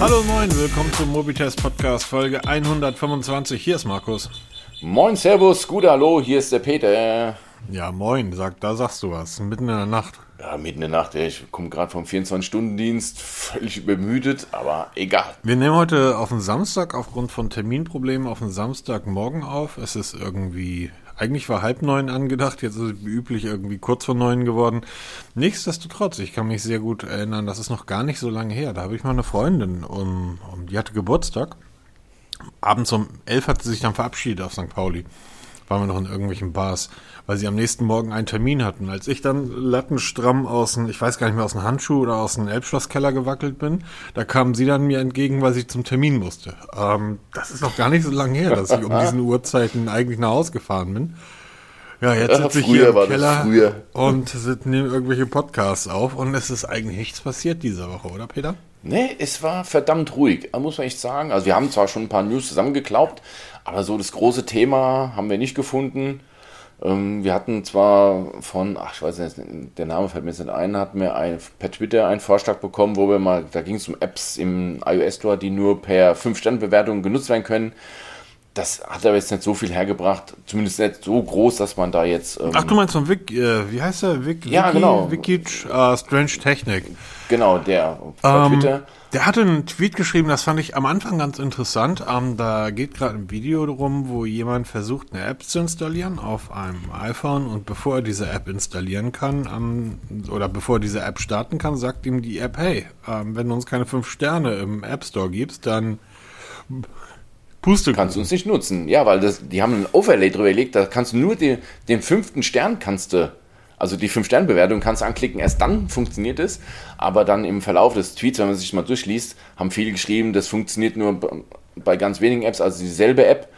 Hallo moin, willkommen zum Mobitest Podcast Folge 125. Hier ist Markus. Moin, Servus, gut, hallo, hier ist der Peter. Ja, moin, sag, da sagst du was, mitten in der Nacht. Ja, mitten in der Nacht, ey, ich komme gerade vom 24-Stunden-Dienst, völlig übermüdet, aber egal. Wir nehmen heute auf den Samstag aufgrund von Terminproblemen auf den Samstagmorgen auf. Es ist irgendwie, eigentlich war halb neun angedacht, jetzt ist es wie üblich irgendwie kurz vor neun geworden. Nichtsdestotrotz, ich kann mich sehr gut erinnern, das ist noch gar nicht so lange her. Da habe ich mal eine Freundin, um, um, die hatte Geburtstag. Abends um elf hat sie sich dann verabschiedet auf St. Pauli waren wir noch in irgendwelchen Bars, weil sie am nächsten Morgen einen Termin hatten. Als ich dann lattenstramm aus dem, ich weiß gar nicht mehr, aus dem Handschuh oder aus dem Elbschlosskeller gewackelt bin, da kam sie dann mir entgegen, weil sie zum Termin musste. Ähm, das ist noch gar nicht so lange her, dass ich um diesen Uhrzeiten eigentlich nach Hause gefahren bin. Ja, jetzt sitze ich hier im Keller und nehme irgendwelche Podcasts auf und es ist eigentlich nichts passiert diese Woche, oder Peter? Nee, es war verdammt ruhig, muss man echt sagen. Also wir haben zwar schon ein paar News zusammengeklaubt, aber so das große Thema haben wir nicht gefunden. Ähm, wir hatten zwar von, ach ich weiß nicht, der Name fällt mir jetzt nicht ein, hatten wir ein, per Twitter einen Vorschlag bekommen, wo wir mal, da ging es um Apps im iOS Store, die nur per 5-Sterne-Bewertung genutzt werden können das hat aber jetzt nicht so viel hergebracht, zumindest nicht so groß, dass man da jetzt. Ähm Ach, du meinst von Vic, äh, wie heißt der? Vic, ja, Wiki, genau. Wikic uh, Strange Technik. Genau, der ähm, Twitter. Der hatte einen Tweet geschrieben, das fand ich am Anfang ganz interessant. Ähm, da geht gerade ein Video darum, wo jemand versucht, eine App zu installieren auf einem iPhone und bevor er diese App installieren kann ähm, oder bevor er diese App starten kann, sagt ihm die App, hey, ähm, wenn du uns keine fünf Sterne im App Store gibst, dann Puste. Kannst du uns nicht nutzen. Ja, weil das, die haben ein Overlay drüber gelegt, da kannst du nur den, den fünften Stern kannst du, also die Fünf-Stern-Bewertung kannst du anklicken, erst dann funktioniert es. Aber dann im Verlauf des Tweets, wenn man sich mal durchliest, haben viele geschrieben, das funktioniert nur bei ganz wenigen Apps, also dieselbe App.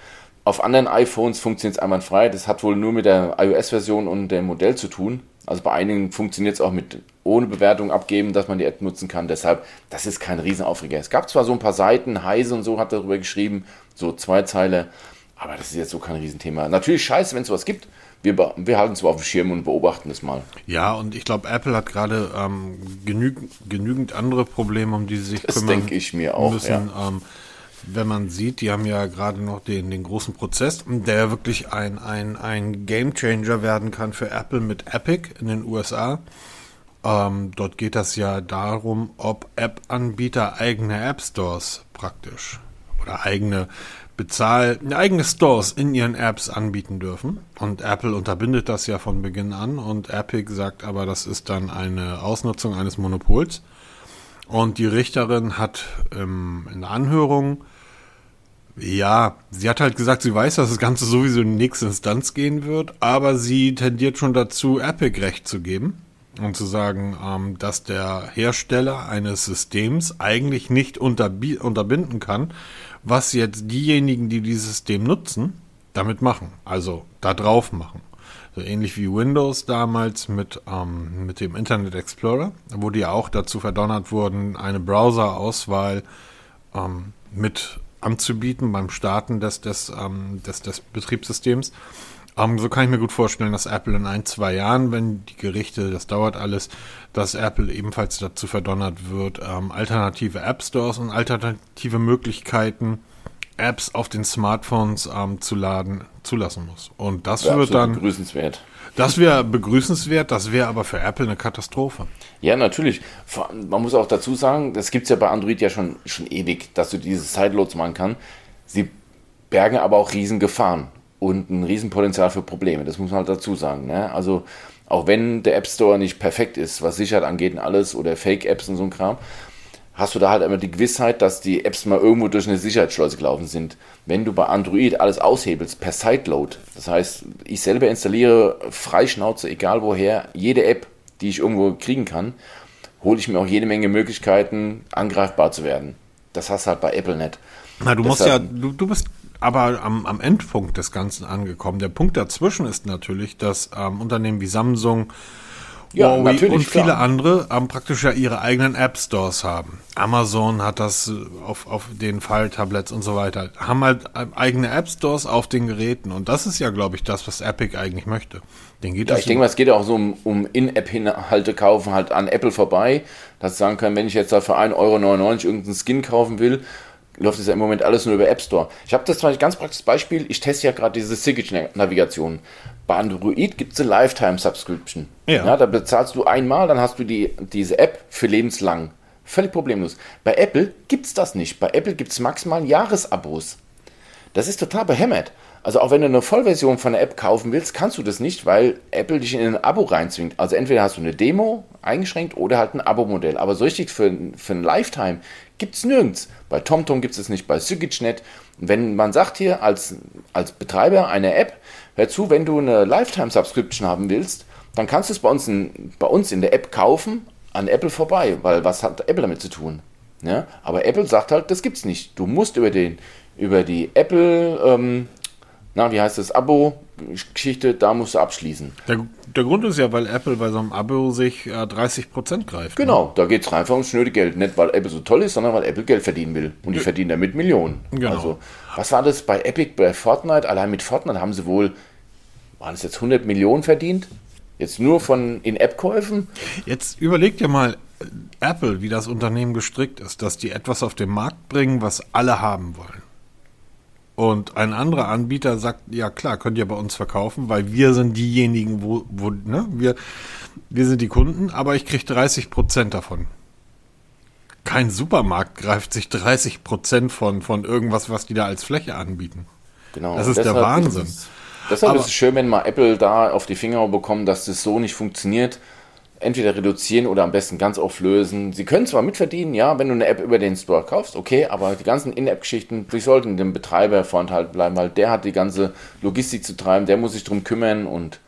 Auf anderen iPhones funktioniert es einwandfrei. Das hat wohl nur mit der iOS-Version und dem Modell zu tun. Also bei einigen funktioniert es auch mit ohne Bewertung abgeben, dass man die App nutzen kann. Deshalb, das ist kein Riesenaufreger. Es gab zwar so ein paar Seiten, Heise und so hat darüber geschrieben, so zwei Zeile, aber das ist jetzt so kein Riesenthema. Natürlich scheiße, wenn es sowas gibt. Wir, wir halten es auf dem Schirm und beobachten es mal. Ja, und ich glaube, Apple hat gerade ähm, genüg, genügend andere Probleme, um die sie sich das kümmern denke ich mir auch, müssen. Ja. Ähm, wenn man sieht, die haben ja gerade noch den, den großen Prozess, der wirklich ein, ein, ein Game Changer werden kann für Apple mit Epic in den USA. Ähm, dort geht das ja darum, ob App-Anbieter eigene App Stores praktisch oder eigene Bezahl, eigene Stores in ihren Apps anbieten dürfen. Und Apple unterbindet das ja von Beginn an und Epic sagt aber, das ist dann eine Ausnutzung eines Monopols. Und die Richterin hat ähm, in der Anhörung ja, sie hat halt gesagt, sie weiß, dass das Ganze sowieso in die nächste Instanz gehen wird, aber sie tendiert schon dazu, Epic recht zu geben und zu sagen, ähm, dass der Hersteller eines Systems eigentlich nicht unterbinden kann, was jetzt diejenigen, die dieses System nutzen, damit machen, also da drauf machen. So ähnlich wie Windows damals mit, ähm, mit dem Internet Explorer, wo die auch dazu verdonnert wurden, eine Browser-Auswahl ähm, mit anzubieten beim Starten des, des, ähm, des, des Betriebssystems. Ähm, so kann ich mir gut vorstellen, dass Apple in ein, zwei Jahren, wenn die Gerichte, das dauert alles, dass Apple ebenfalls dazu verdonnert wird, ähm, alternative App Stores und alternative Möglichkeiten, Apps auf den Smartphones ähm, zu laden, zulassen muss. Und das ja, wird dann begrüßenswert. Das wäre begrüßenswert, das wäre aber für Apple eine Katastrophe. Ja, natürlich. Man muss auch dazu sagen, das gibt es ja bei Android ja schon, schon ewig, dass du diese Sideloads machen kannst. Sie bergen aber auch Riesengefahren und ein Riesenpotenzial für Probleme. Das muss man halt dazu sagen. Ne? Also auch wenn der App Store nicht perfekt ist, was Sicherheit angeht und alles oder Fake-Apps und so ein Kram, hast du da halt immer die Gewissheit, dass die Apps mal irgendwo durch eine Sicherheitsschleuse gelaufen sind. Wenn du bei Android alles aushebelst per Sideload, das heißt, ich selber installiere freischnauze, egal woher, jede App, die ich irgendwo kriegen kann, hole ich mir auch jede Menge Möglichkeiten, angreifbar zu werden. Das hast du halt bei Apple nicht. Na, du Deshalb, musst ja, du, du bist aber am, am Endpunkt des Ganzen angekommen. Der Punkt dazwischen ist natürlich, dass ähm, Unternehmen wie Samsung ja, Huawei und viele klar. andere ähm, praktisch ja ihre eigenen App Stores haben. Amazon hat das äh, auf, auf den File-Tablets und so weiter. Haben halt ähm, eigene App Stores auf den Geräten. Und das ist ja, glaube ich, das, was Epic eigentlich möchte. Den geht ja, ich denke mal, es geht auch so um, um In-App-Inhalte kaufen, halt an Apple vorbei. Dass sie sagen können, wenn ich jetzt da für 1,99 Euro irgendeinen Skin kaufen will, läuft es ja im Moment alles nur über App Store. Ich habe das zum Beispiel ganz praktisches Beispiel. Ich teste ja gerade diese Siggage-Navigation. Bei Android gibt es eine Lifetime-Subscription. Ja. ja. Da bezahlst du einmal, dann hast du die, diese App für lebenslang. Völlig problemlos. Bei Apple gibt es das nicht. Bei Apple gibt es maximal Jahresabos. Das ist total behämmert. Also auch wenn du eine Vollversion von der App kaufen willst, kannst du das nicht, weil Apple dich in ein Abo reinzwingt. Also entweder hast du eine Demo eingeschränkt oder halt ein Abo-Modell. Aber so richtig für, für ein Lifetime gibt es nirgends. Bei TomTom gibt es es nicht, bei SygiCnet. Wenn man sagt hier als, als Betreiber einer App, hör zu, wenn du eine Lifetime-Subscription haben willst, dann kannst du es bei uns, in, bei uns in der App kaufen, an Apple vorbei, weil was hat Apple damit zu tun? Ja? Aber Apple sagt halt, das gibt's nicht. Du musst über, den, über die Apple ähm, na, wie heißt das, Abo-Geschichte, da musst du abschließen. Der, der, Grund ist ja, weil Apple bei so einem Abo sich äh, 30% greift. Ne? Genau, ne? da geht es einfach ums schnöde Geld. Nicht, weil Apple so toll ist, sondern weil Apple Geld verdienen will. Und die ja. verdienen damit Millionen. Genau. Also, was war das bei Epic, bei Fortnite? Allein mit Fortnite haben sie wohl, waren es jetzt 100 Millionen verdient? Jetzt nur von In-App-Käufen? Jetzt überleg dir mal, Apple, wie das Unternehmen gestrickt ist, dass die etwas auf den Markt bringen, was alle haben wollen. Und ein anderer Anbieter sagt, ja klar, könnt ihr bei uns verkaufen, weil wir sind diejenigen, wo, wo ne, wir, wir sind die Kunden, aber ich kriege 30 Prozent davon. Kein Supermarkt greift sich 30 Prozent von, von irgendwas, was die da als Fläche anbieten. Genau. Das ist der Wahnsinn. Ist es, deshalb aber, ist es schön, wenn mal Apple da auf die Finger bekommt, dass das so nicht funktioniert entweder reduzieren oder am besten ganz auflösen. Sie können zwar mitverdienen, ja, wenn du eine App über den Store kaufst, okay, aber die ganzen In-App-Geschichten, die sollten dem Betreiber vorenthalten bleiben, weil der hat die ganze Logistik zu treiben, der muss sich drum kümmern und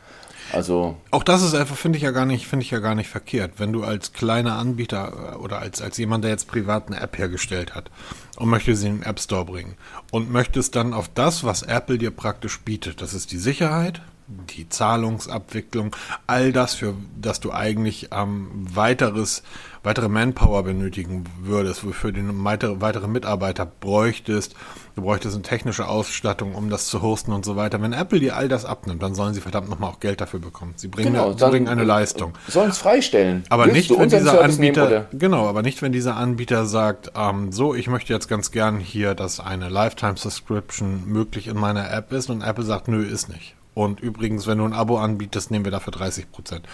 also. Auch das ist einfach, finde ich ja gar nicht, finde ich ja gar nicht verkehrt. Wenn du als kleiner Anbieter oder als, als jemand, der jetzt privat eine App hergestellt hat und möchte sie in den App Store bringen und möchtest dann auf das, was Apple dir praktisch bietet, das ist die Sicherheit, die Zahlungsabwicklung, all das, für das du eigentlich ähm, weiteres, weitere Manpower benötigen würdest, wofür du weitere, weitere Mitarbeiter bräuchtest. Du bräuchtest eine technische Ausstattung, um das zu hosten und so weiter. Wenn Apple dir all das abnimmt, dann sollen sie verdammt nochmal auch Geld dafür bekommen. Sie bringen, genau, sie bringen eine Leistung. Sollen es freistellen. Aber Willst nicht, wenn dieser Anbieter, nehmen, genau, aber nicht, wenn dieser Anbieter sagt, ähm, so, ich möchte jetzt ganz gern hier, dass eine Lifetime Subscription möglich in meiner App ist und Apple sagt, nö, ist nicht. Und übrigens, wenn du ein Abo anbietest, nehmen wir dafür 30 Prozent.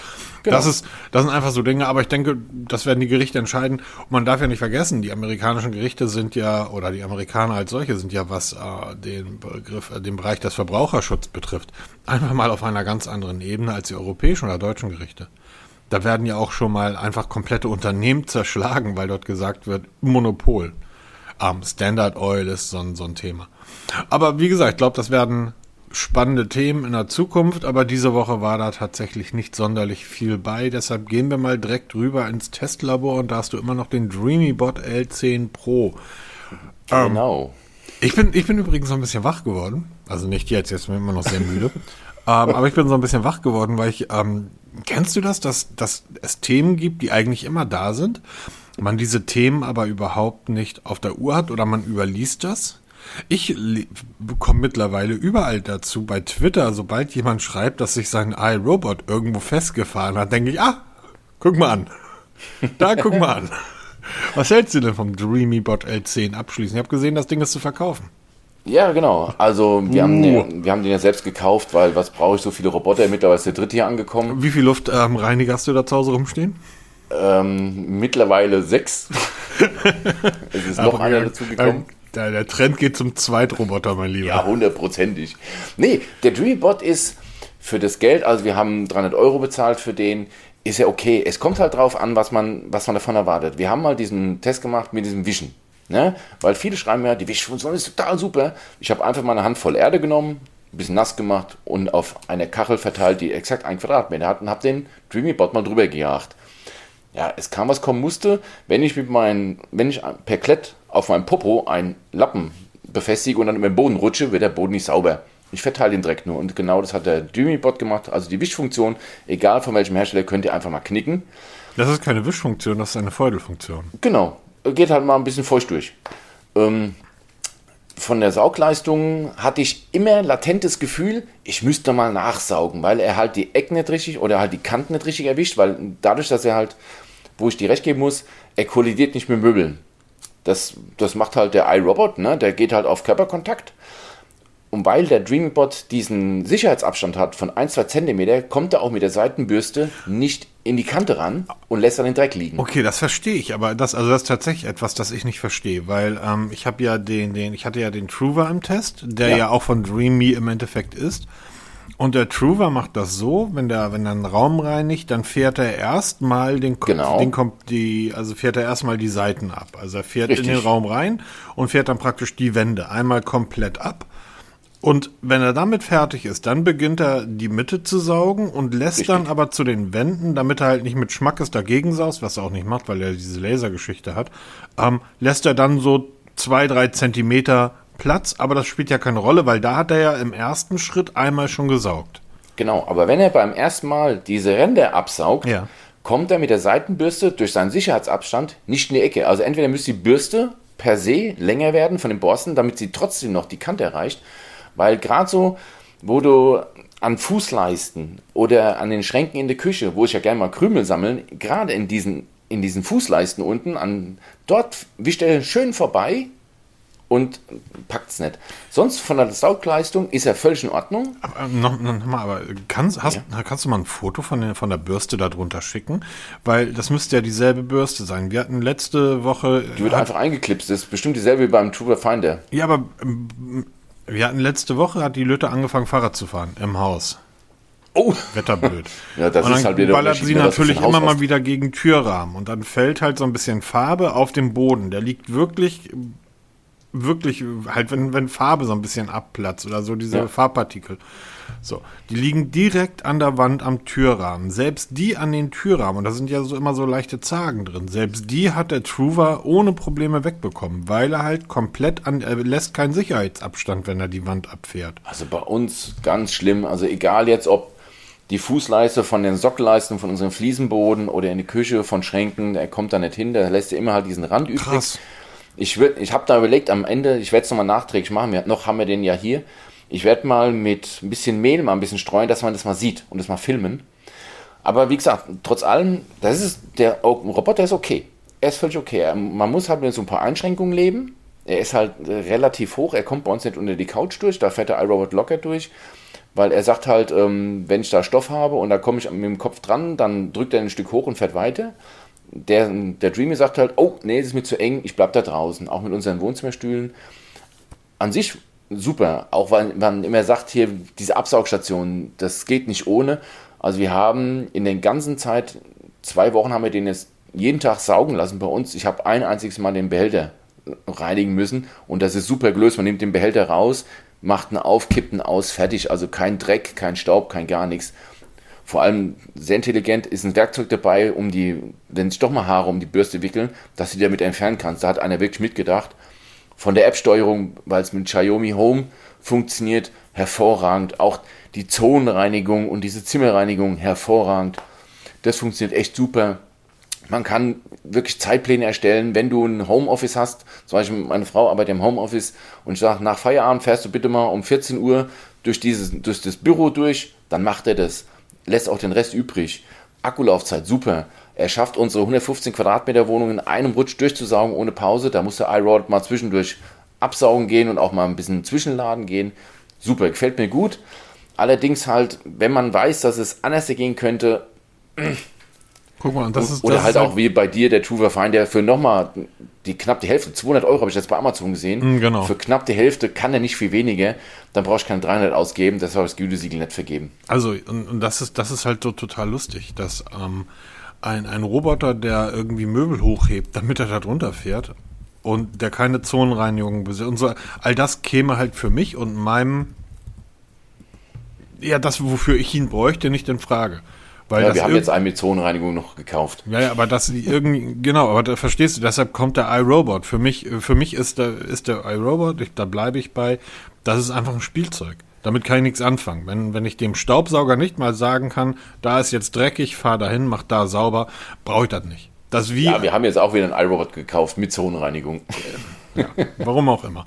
Genau. Das, ist, das sind einfach so Dinge, aber ich denke, das werden die Gerichte entscheiden. Und man darf ja nicht vergessen, die amerikanischen Gerichte sind ja, oder die Amerikaner als solche sind ja, was äh, den Begriff, äh, den Bereich des Verbraucherschutzes betrifft, einfach mal auf einer ganz anderen Ebene als die europäischen oder deutschen Gerichte. Da werden ja auch schon mal einfach komplette Unternehmen zerschlagen, weil dort gesagt wird, Monopol. Ähm, Standard Oil ist so so ein Thema. Aber wie gesagt, ich glaube, das werden spannende Themen in der Zukunft, aber diese Woche war da tatsächlich nicht sonderlich viel bei. Deshalb gehen wir mal direkt rüber ins Testlabor und da hast du immer noch den DreamyBot L10 Pro. Genau. Ähm, ich, bin, ich bin übrigens noch ein bisschen wach geworden. Also nicht jetzt, jetzt bin ich immer noch sehr müde. ähm, aber ich bin so ein bisschen wach geworden, weil ich, ähm, kennst du das, dass, dass es Themen gibt, die eigentlich immer da sind, man diese Themen aber überhaupt nicht auf der Uhr hat oder man überliest das? Ich bekomme mittlerweile überall dazu, bei Twitter, sobald jemand schreibt, dass sich sein iRobot irgendwo festgefahren hat, denke ich, ah, guck mal an. Da guck mal an. Was hältst du denn vom DreamyBot L10 abschließen? Ich habe gesehen, das Ding ist zu verkaufen. Ja, genau. Also wir, uh. haben den, wir haben den ja selbst gekauft, weil was brauche ich so viele Roboter? Mittlerweile ist der dritte hier angekommen. Wie viel Luftreiniger ähm, hast du da zu Hause rumstehen? Ähm, mittlerweile sechs. es ist noch einer dazu gekommen. Der, Trend geht zum Zweitroboter, mein Lieber. Ja, hundertprozentig. Nee, der Dreambot ist für das Geld, also wir haben 300 Euro bezahlt für den, ist ja okay. Es kommt halt drauf an, was man, was man davon erwartet. Wir haben mal diesen Test gemacht mit diesem Wischen. Ne? Weil viele schreiben ja, die Wischfunktion ist total super. Ich habe einfach mal eine Handvoll Erde genommen, ein bisschen nass gemacht und auf eine Kachel verteilt, die exakt ein Quadratmeter hat und habe den Dreamybot mal drüber gejagt. Ja, es kam, was kommen musste. Wenn ich mit meinen, wenn ich per Klett auf meinem Popo einen Lappen befestige und dann über den Boden rutsche, wird der Boden nicht sauber. Ich verteile den Dreck nur. Und genau das hat der Dümibot gemacht. Also die Wischfunktion, egal von welchem Hersteller, könnt ihr einfach mal knicken. Das ist keine Wischfunktion, das ist eine Feudelfunktion. Genau. Geht halt mal ein bisschen feucht durch. Ähm, von der Saugleistung hatte ich immer latentes Gefühl, ich müsste mal nachsaugen, weil er halt die Ecken nicht richtig oder halt die Kanten nicht richtig erwischt, weil dadurch, dass er halt, wo ich dir recht geben muss, er kollidiert nicht mit Möbeln. Das, das macht halt der iRobot, ne? der geht halt auf Körperkontakt und weil der Dreambot diesen Sicherheitsabstand hat von 1, 2 cm, kommt er auch mit der Seitenbürste nicht in die Kante ran und lässt dann den Dreck liegen. Okay, das verstehe ich, aber das, also das ist tatsächlich etwas, das ich nicht verstehe, weil ähm, ich habe ja den, den, ich hatte ja den Truver im Test, der ja, ja auch von Dreamy im Endeffekt ist. Und der Truver macht das so, wenn der, wenn er einen Raum reinigt, dann fährt er erstmal den, genau. den die, also fährt er erstmal die Seiten ab. Also er fährt Richtig. in den Raum rein und fährt dann praktisch die Wände einmal komplett ab und wenn er damit fertig ist, dann beginnt er die Mitte zu saugen und lässt Richtig. dann aber zu den Wänden, damit er halt nicht mit Schmackes dagegen saust, was er auch nicht macht, weil er diese Lasergeschichte hat, ähm, lässt er dann so zwei, drei Zentimeter Platz, aber das spielt ja keine Rolle, weil da hat er ja im ersten Schritt einmal schon gesaugt. Genau, aber wenn er beim ersten Mal diese Ränder absaugt, ja. kommt er mit der Seitenbürste durch seinen Sicherheitsabstand nicht in die Ecke. Also entweder müsste die Bürste per se länger werden von den Borsten, damit sie trotzdem noch die Kante erreicht, weil gerade so, wo du an Fußleisten oder an den Schränken in der Küche, wo ich ja gerne mal Krümel sammeln, gerade in diesen, in diesen Fußleisten unten, an, dort wischt er schön vorbei und packt es nicht. Sonst von der Saugleistung ist er völlig in Ordnung. Aber, noch, noch mal, aber kannst, hast, ja. kannst du mal ein Foto von der, von der Bürste darunter schicken? Weil das müsste ja dieselbe Bürste sein. Wir hatten letzte Woche. Die wird hat, einfach eingeklipst. Das ist bestimmt dieselbe wie beim Trooper Finder. Ja, aber ähm, wir hatten letzte Woche, hat die Lütte angefangen, Fahrrad zu fahren im Haus. Oh. Wetterblöd. ja, das und dann ist halt wieder ballert sie natürlich immer mal wieder gegen Türrahmen und dann fällt halt so ein bisschen Farbe auf den Boden. Der liegt wirklich, wirklich, halt wenn, wenn Farbe so ein bisschen abplatzt oder so, diese ja. Farbpartikel. So, die liegen direkt an der Wand am Türrahmen. Selbst die an den Türrahmen, und da sind ja so immer so leichte Zagen drin, selbst die hat der Truver ohne Probleme wegbekommen, weil er halt komplett an, er lässt keinen Sicherheitsabstand, wenn er die Wand abfährt. Also bei uns ganz schlimm. Also egal jetzt, ob die Fußleiste von den Sockelleisten von unserem Fliesenboden oder in die Küche von Schränken, er kommt da nicht hin, der lässt ja immer halt diesen Rand übrig. Krass. Ich, ich habe da überlegt, am Ende, ich werde es nochmal nachträglich machen, wir, noch haben wir den ja hier, ich werde mal mit ein bisschen Mehl mal ein bisschen streuen, dass man das mal sieht und das mal filmen. Aber wie gesagt, trotz allem, das ist, der Roboter ist okay. Er ist völlig okay. Man muss halt mit so ein paar Einschränkungen leben. Er ist halt äh, relativ hoch. Er kommt bei uns nicht unter die Couch durch. Da fährt der iRobot locker durch. Weil er sagt halt, ähm, wenn ich da Stoff habe und da komme ich mit dem Kopf dran, dann drückt er ein Stück hoch und fährt weiter. Der, der Dreamy sagt halt, oh, nee, das ist mir zu eng, ich bleib da draußen. Auch mit unseren Wohnzimmerstühlen. An sich super. Auch weil man immer sagt, hier diese Absaugstation, das geht nicht ohne. Also wir haben in der ganzen Zeit, zwei Wochen haben wir den jetzt jeden Tag saugen lassen bei uns. Ich habe ein einziges Mal den Behälter reinigen müssen und das ist super gelöst. Man nimmt den Behälter raus, macht ihn auf, kippt ihn aus, fertig. Also kein Dreck, kein Staub, kein gar nichts. Vor allem sehr intelligent ist ein Werkzeug dabei, um die, wenn sich doch mal Haare um die Bürste wickeln, dass du die damit entfernen kannst. Da hat einer wirklich mitgedacht von der App-Steuerung, weil es mit Xiaomi Home funktioniert, hervorragend. Auch die Zonenreinigung und diese Zimmerreinigung hervorragend. Das funktioniert echt super. Man kann wirklich Zeitpläne erstellen, wenn du ein Homeoffice hast. Zum Beispiel meine Frau arbeitet im Homeoffice und ich sage, nach Feierabend fährst du bitte mal um 14 Uhr durch, dieses, durch das Büro durch, dann macht er das. Lässt auch den Rest übrig. Akkulaufzeit, super. Er schafft unsere 115 Quadratmeter Wohnung in einem Rutsch durchzusaugen ohne Pause. Da muss der iRod mal zwischendurch absaugen gehen und auch mal ein bisschen zwischenladen gehen. Super, gefällt mir gut. Allerdings halt, wenn man weiß, dass es anders gehen könnte, Guck mal, das ist oder das halt auch wie bei dir der True Find, der für nochmal die knapp die Hälfte, 200 Euro habe ich jetzt bei Amazon gesehen. Mm, genau. Für knapp die Hälfte kann er nicht viel weniger. Dann brauche ich keine 300 ausgeben, das soll das Gütesiegel nicht vergeben. Also und, und, das ist das ist halt so total lustig, dass ähm, ein, ein Roboter, der irgendwie Möbel hochhebt, damit er da drunter fährt und der keine Zonenreinigung besitzt und so, all das käme halt für mich und meinem, ja, das, wofür ich ihn bräuchte, nicht in Frage. Weil ja, wir haben jetzt einen mit Zonenreinigung noch gekauft. Ja, ja, aber das irgendwie, genau, aber da verstehst du, deshalb kommt der iRobot. Für mich, für mich ist der, ist der iRobot, da bleibe ich bei, das ist einfach ein Spielzeug. Damit kann ich nichts anfangen. Wenn, wenn ich dem Staubsauger nicht mal sagen kann, da ist jetzt dreckig, fahr dahin, mach da sauber, brauche ich das nicht. Das wie ja, wir haben jetzt auch wieder ein iRobot gekauft mit Zonenreinigung. ja, warum auch immer.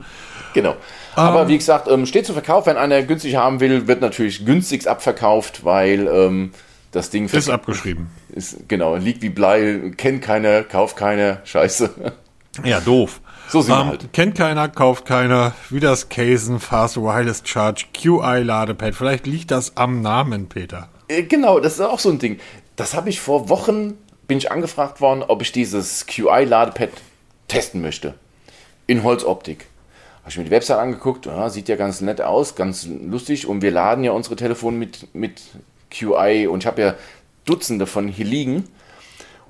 Genau. Aber ähm, wie gesagt, ähm, steht zu Verkauf. Wenn einer günstig haben will, wird natürlich günstigst abverkauft, weil ähm, das Ding ist abgeschrieben. Ist, genau, liegt wie Blei, kennt keiner, kauft keiner, scheiße. Ja, doof. So sind um, halt. Kennt keiner, kauft keiner, wie das Casen Fast Wireless Charge QI Ladepad. Vielleicht liegt das am Namen, Peter. Äh, genau, das ist auch so ein Ding. Das habe ich vor Wochen, bin ich angefragt worden, ob ich dieses QI Ladepad testen möchte. In Holzoptik. Habe ich mir die Website angeguckt, ja, sieht ja ganz nett aus, ganz lustig. Und wir laden ja unsere Telefone mit, mit QI und ich habe ja Dutzende von hier liegen.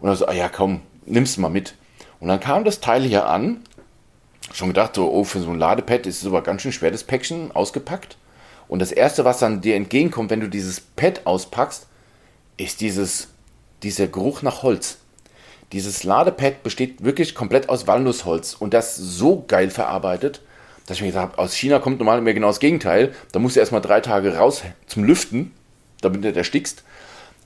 Und dann so, ah ja, komm, nimm's mal mit. Und dann kam das Teil hier an schon gedacht, so, oh, für so ein Ladepad ist es aber ganz schön schwer, das Päckchen ausgepackt. Und das erste, was dann dir entgegenkommt, wenn du dieses Pad auspackst, ist dieses, dieser Geruch nach Holz. Dieses Ladepad besteht wirklich komplett aus Walnussholz und das so geil verarbeitet, dass ich mir gesagt habe, aus China kommt normal immer genau das Gegenteil. Da musst du erstmal drei Tage raus zum Lüften, damit du nicht erstickst.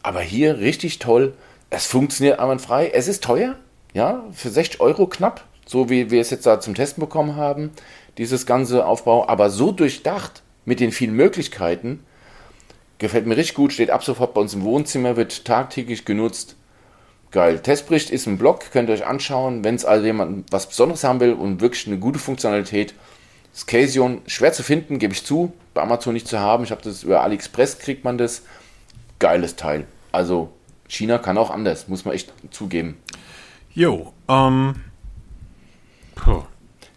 Aber hier richtig toll. Es funktioniert einwandfrei. Es ist teuer, ja, für 60 Euro knapp so wie wir es jetzt da zum Testen bekommen haben, dieses ganze Aufbau, aber so durchdacht mit den vielen Möglichkeiten, gefällt mir richtig gut, steht ab sofort bei uns im Wohnzimmer, wird tagtäglich genutzt. Geil. Testbericht ist im Blog, könnt ihr euch anschauen, wenn es also jemand was Besonderes haben will und wirklich eine gute Funktionalität. Das Casion, schwer zu finden, gebe ich zu, bei Amazon nicht zu haben. Ich habe das über AliExpress, kriegt man das. Geiles Teil. Also China kann auch anders, muss man echt zugeben. Jo, ähm, Puh.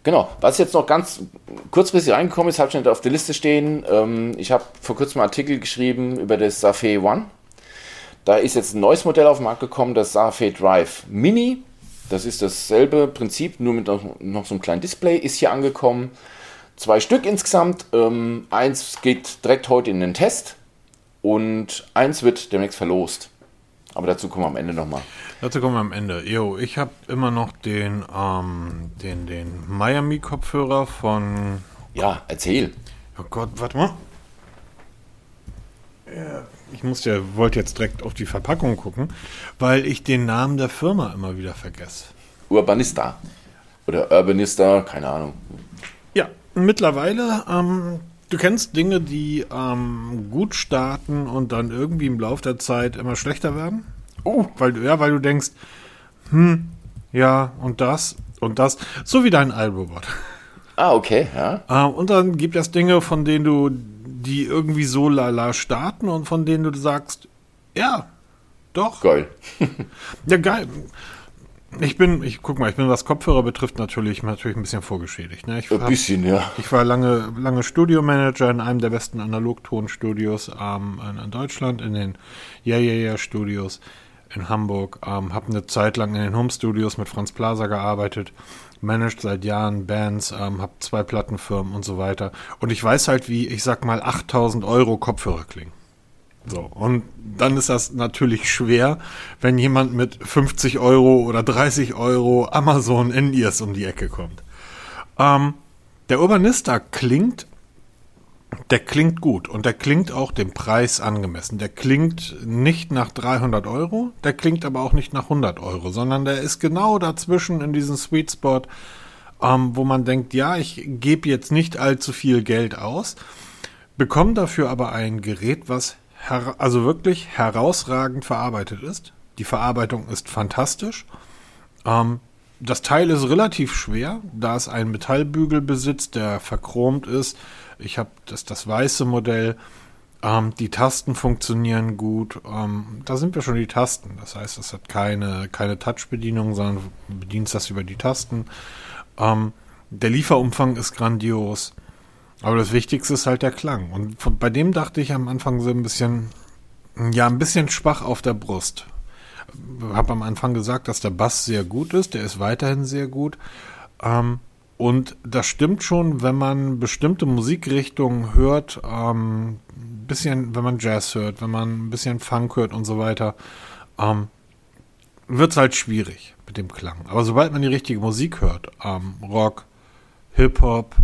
Genau, was jetzt noch ganz kurzfristig reingekommen ist, habe ich nicht auf der Liste stehen. Ähm, ich habe vor kurzem einen Artikel geschrieben über das Safé One. Da ist jetzt ein neues Modell auf den Markt gekommen, das Safé Drive Mini. Das ist dasselbe Prinzip, nur mit noch, noch so einem kleinen Display, ist hier angekommen. Zwei Stück insgesamt. Ähm, eins geht direkt heute in den Test und eins wird demnächst verlost. Aber dazu kommen wir am Ende nochmal. Dazu kommen wir am Ende. Jo, ich habe immer noch den, ähm, den, den Miami-Kopfhörer von. Ja, erzähl. Oh Gott, warte mal. Ja, ich muss ja, wollte jetzt direkt auf die Verpackung gucken, weil ich den Namen der Firma immer wieder vergesse. Urbanista. Oder Urbanista, keine Ahnung. Ja, mittlerweile ähm, Du kennst Dinge, die ähm, gut starten und dann irgendwie im Laufe der Zeit immer schlechter werden? Oh. Weil, ja, weil du denkst, hm, ja, und das und das. So wie dein iRobot. Ah, okay, ja. Äh, und dann gibt es Dinge, von denen du, die irgendwie so lala starten und von denen du sagst, ja, doch. Geil. ja, geil. Ich bin, ich guck mal, ich bin, was Kopfhörer betrifft, natürlich, natürlich ein bisschen vorgeschädigt. Ne? Ich ein hab, bisschen, ja. Ich war lange, lange Studiomanager in einem der besten Analogtonstudios ähm, in, in, Deutschland, in den Ja Ja Ja Studios in Hamburg. Ähm, habe eine Zeit lang in den Home Studios mit Franz Plaza gearbeitet, managed seit Jahren Bands, ähm, habe zwei Plattenfirmen und so weiter. Und ich weiß halt, wie, ich sag mal, 8000 Euro Kopfhörer klingen. So, und dann ist das natürlich schwer, wenn jemand mit 50 Euro oder 30 Euro Amazon In-Ears um die Ecke kommt. Ähm, der Urbanista klingt, der klingt gut und der klingt auch dem Preis angemessen. Der klingt nicht nach 300 Euro, der klingt aber auch nicht nach 100 Euro, sondern der ist genau dazwischen in diesem Sweet Spot, ähm, wo man denkt, ja, ich gebe jetzt nicht allzu viel Geld aus, bekomme dafür aber ein Gerät, was also wirklich herausragend verarbeitet ist. Die Verarbeitung ist fantastisch. Ähm, das Teil ist relativ schwer, da es einen Metallbügel besitzt, der verchromt ist. Ich habe das, das weiße Modell. Ähm, die Tasten funktionieren gut. Ähm, da sind wir schon die Tasten. Das heißt, es hat keine, keine Touch-Bedienung, sondern bedienst das über die Tasten. Ähm, der Lieferumfang ist grandios. Aber das Wichtigste ist halt der Klang. Und von, bei dem dachte ich am Anfang so ein bisschen, ja, ein bisschen schwach auf der Brust. Habe am Anfang gesagt, dass der Bass sehr gut ist. Der ist weiterhin sehr gut. Ähm, und das stimmt schon, wenn man bestimmte Musikrichtungen hört, ähm, bisschen, wenn man Jazz hört, wenn man ein bisschen Funk hört und so weiter, ähm, wird es halt schwierig mit dem Klang. Aber sobald man die richtige Musik hört, ähm, Rock, Hip-Hop,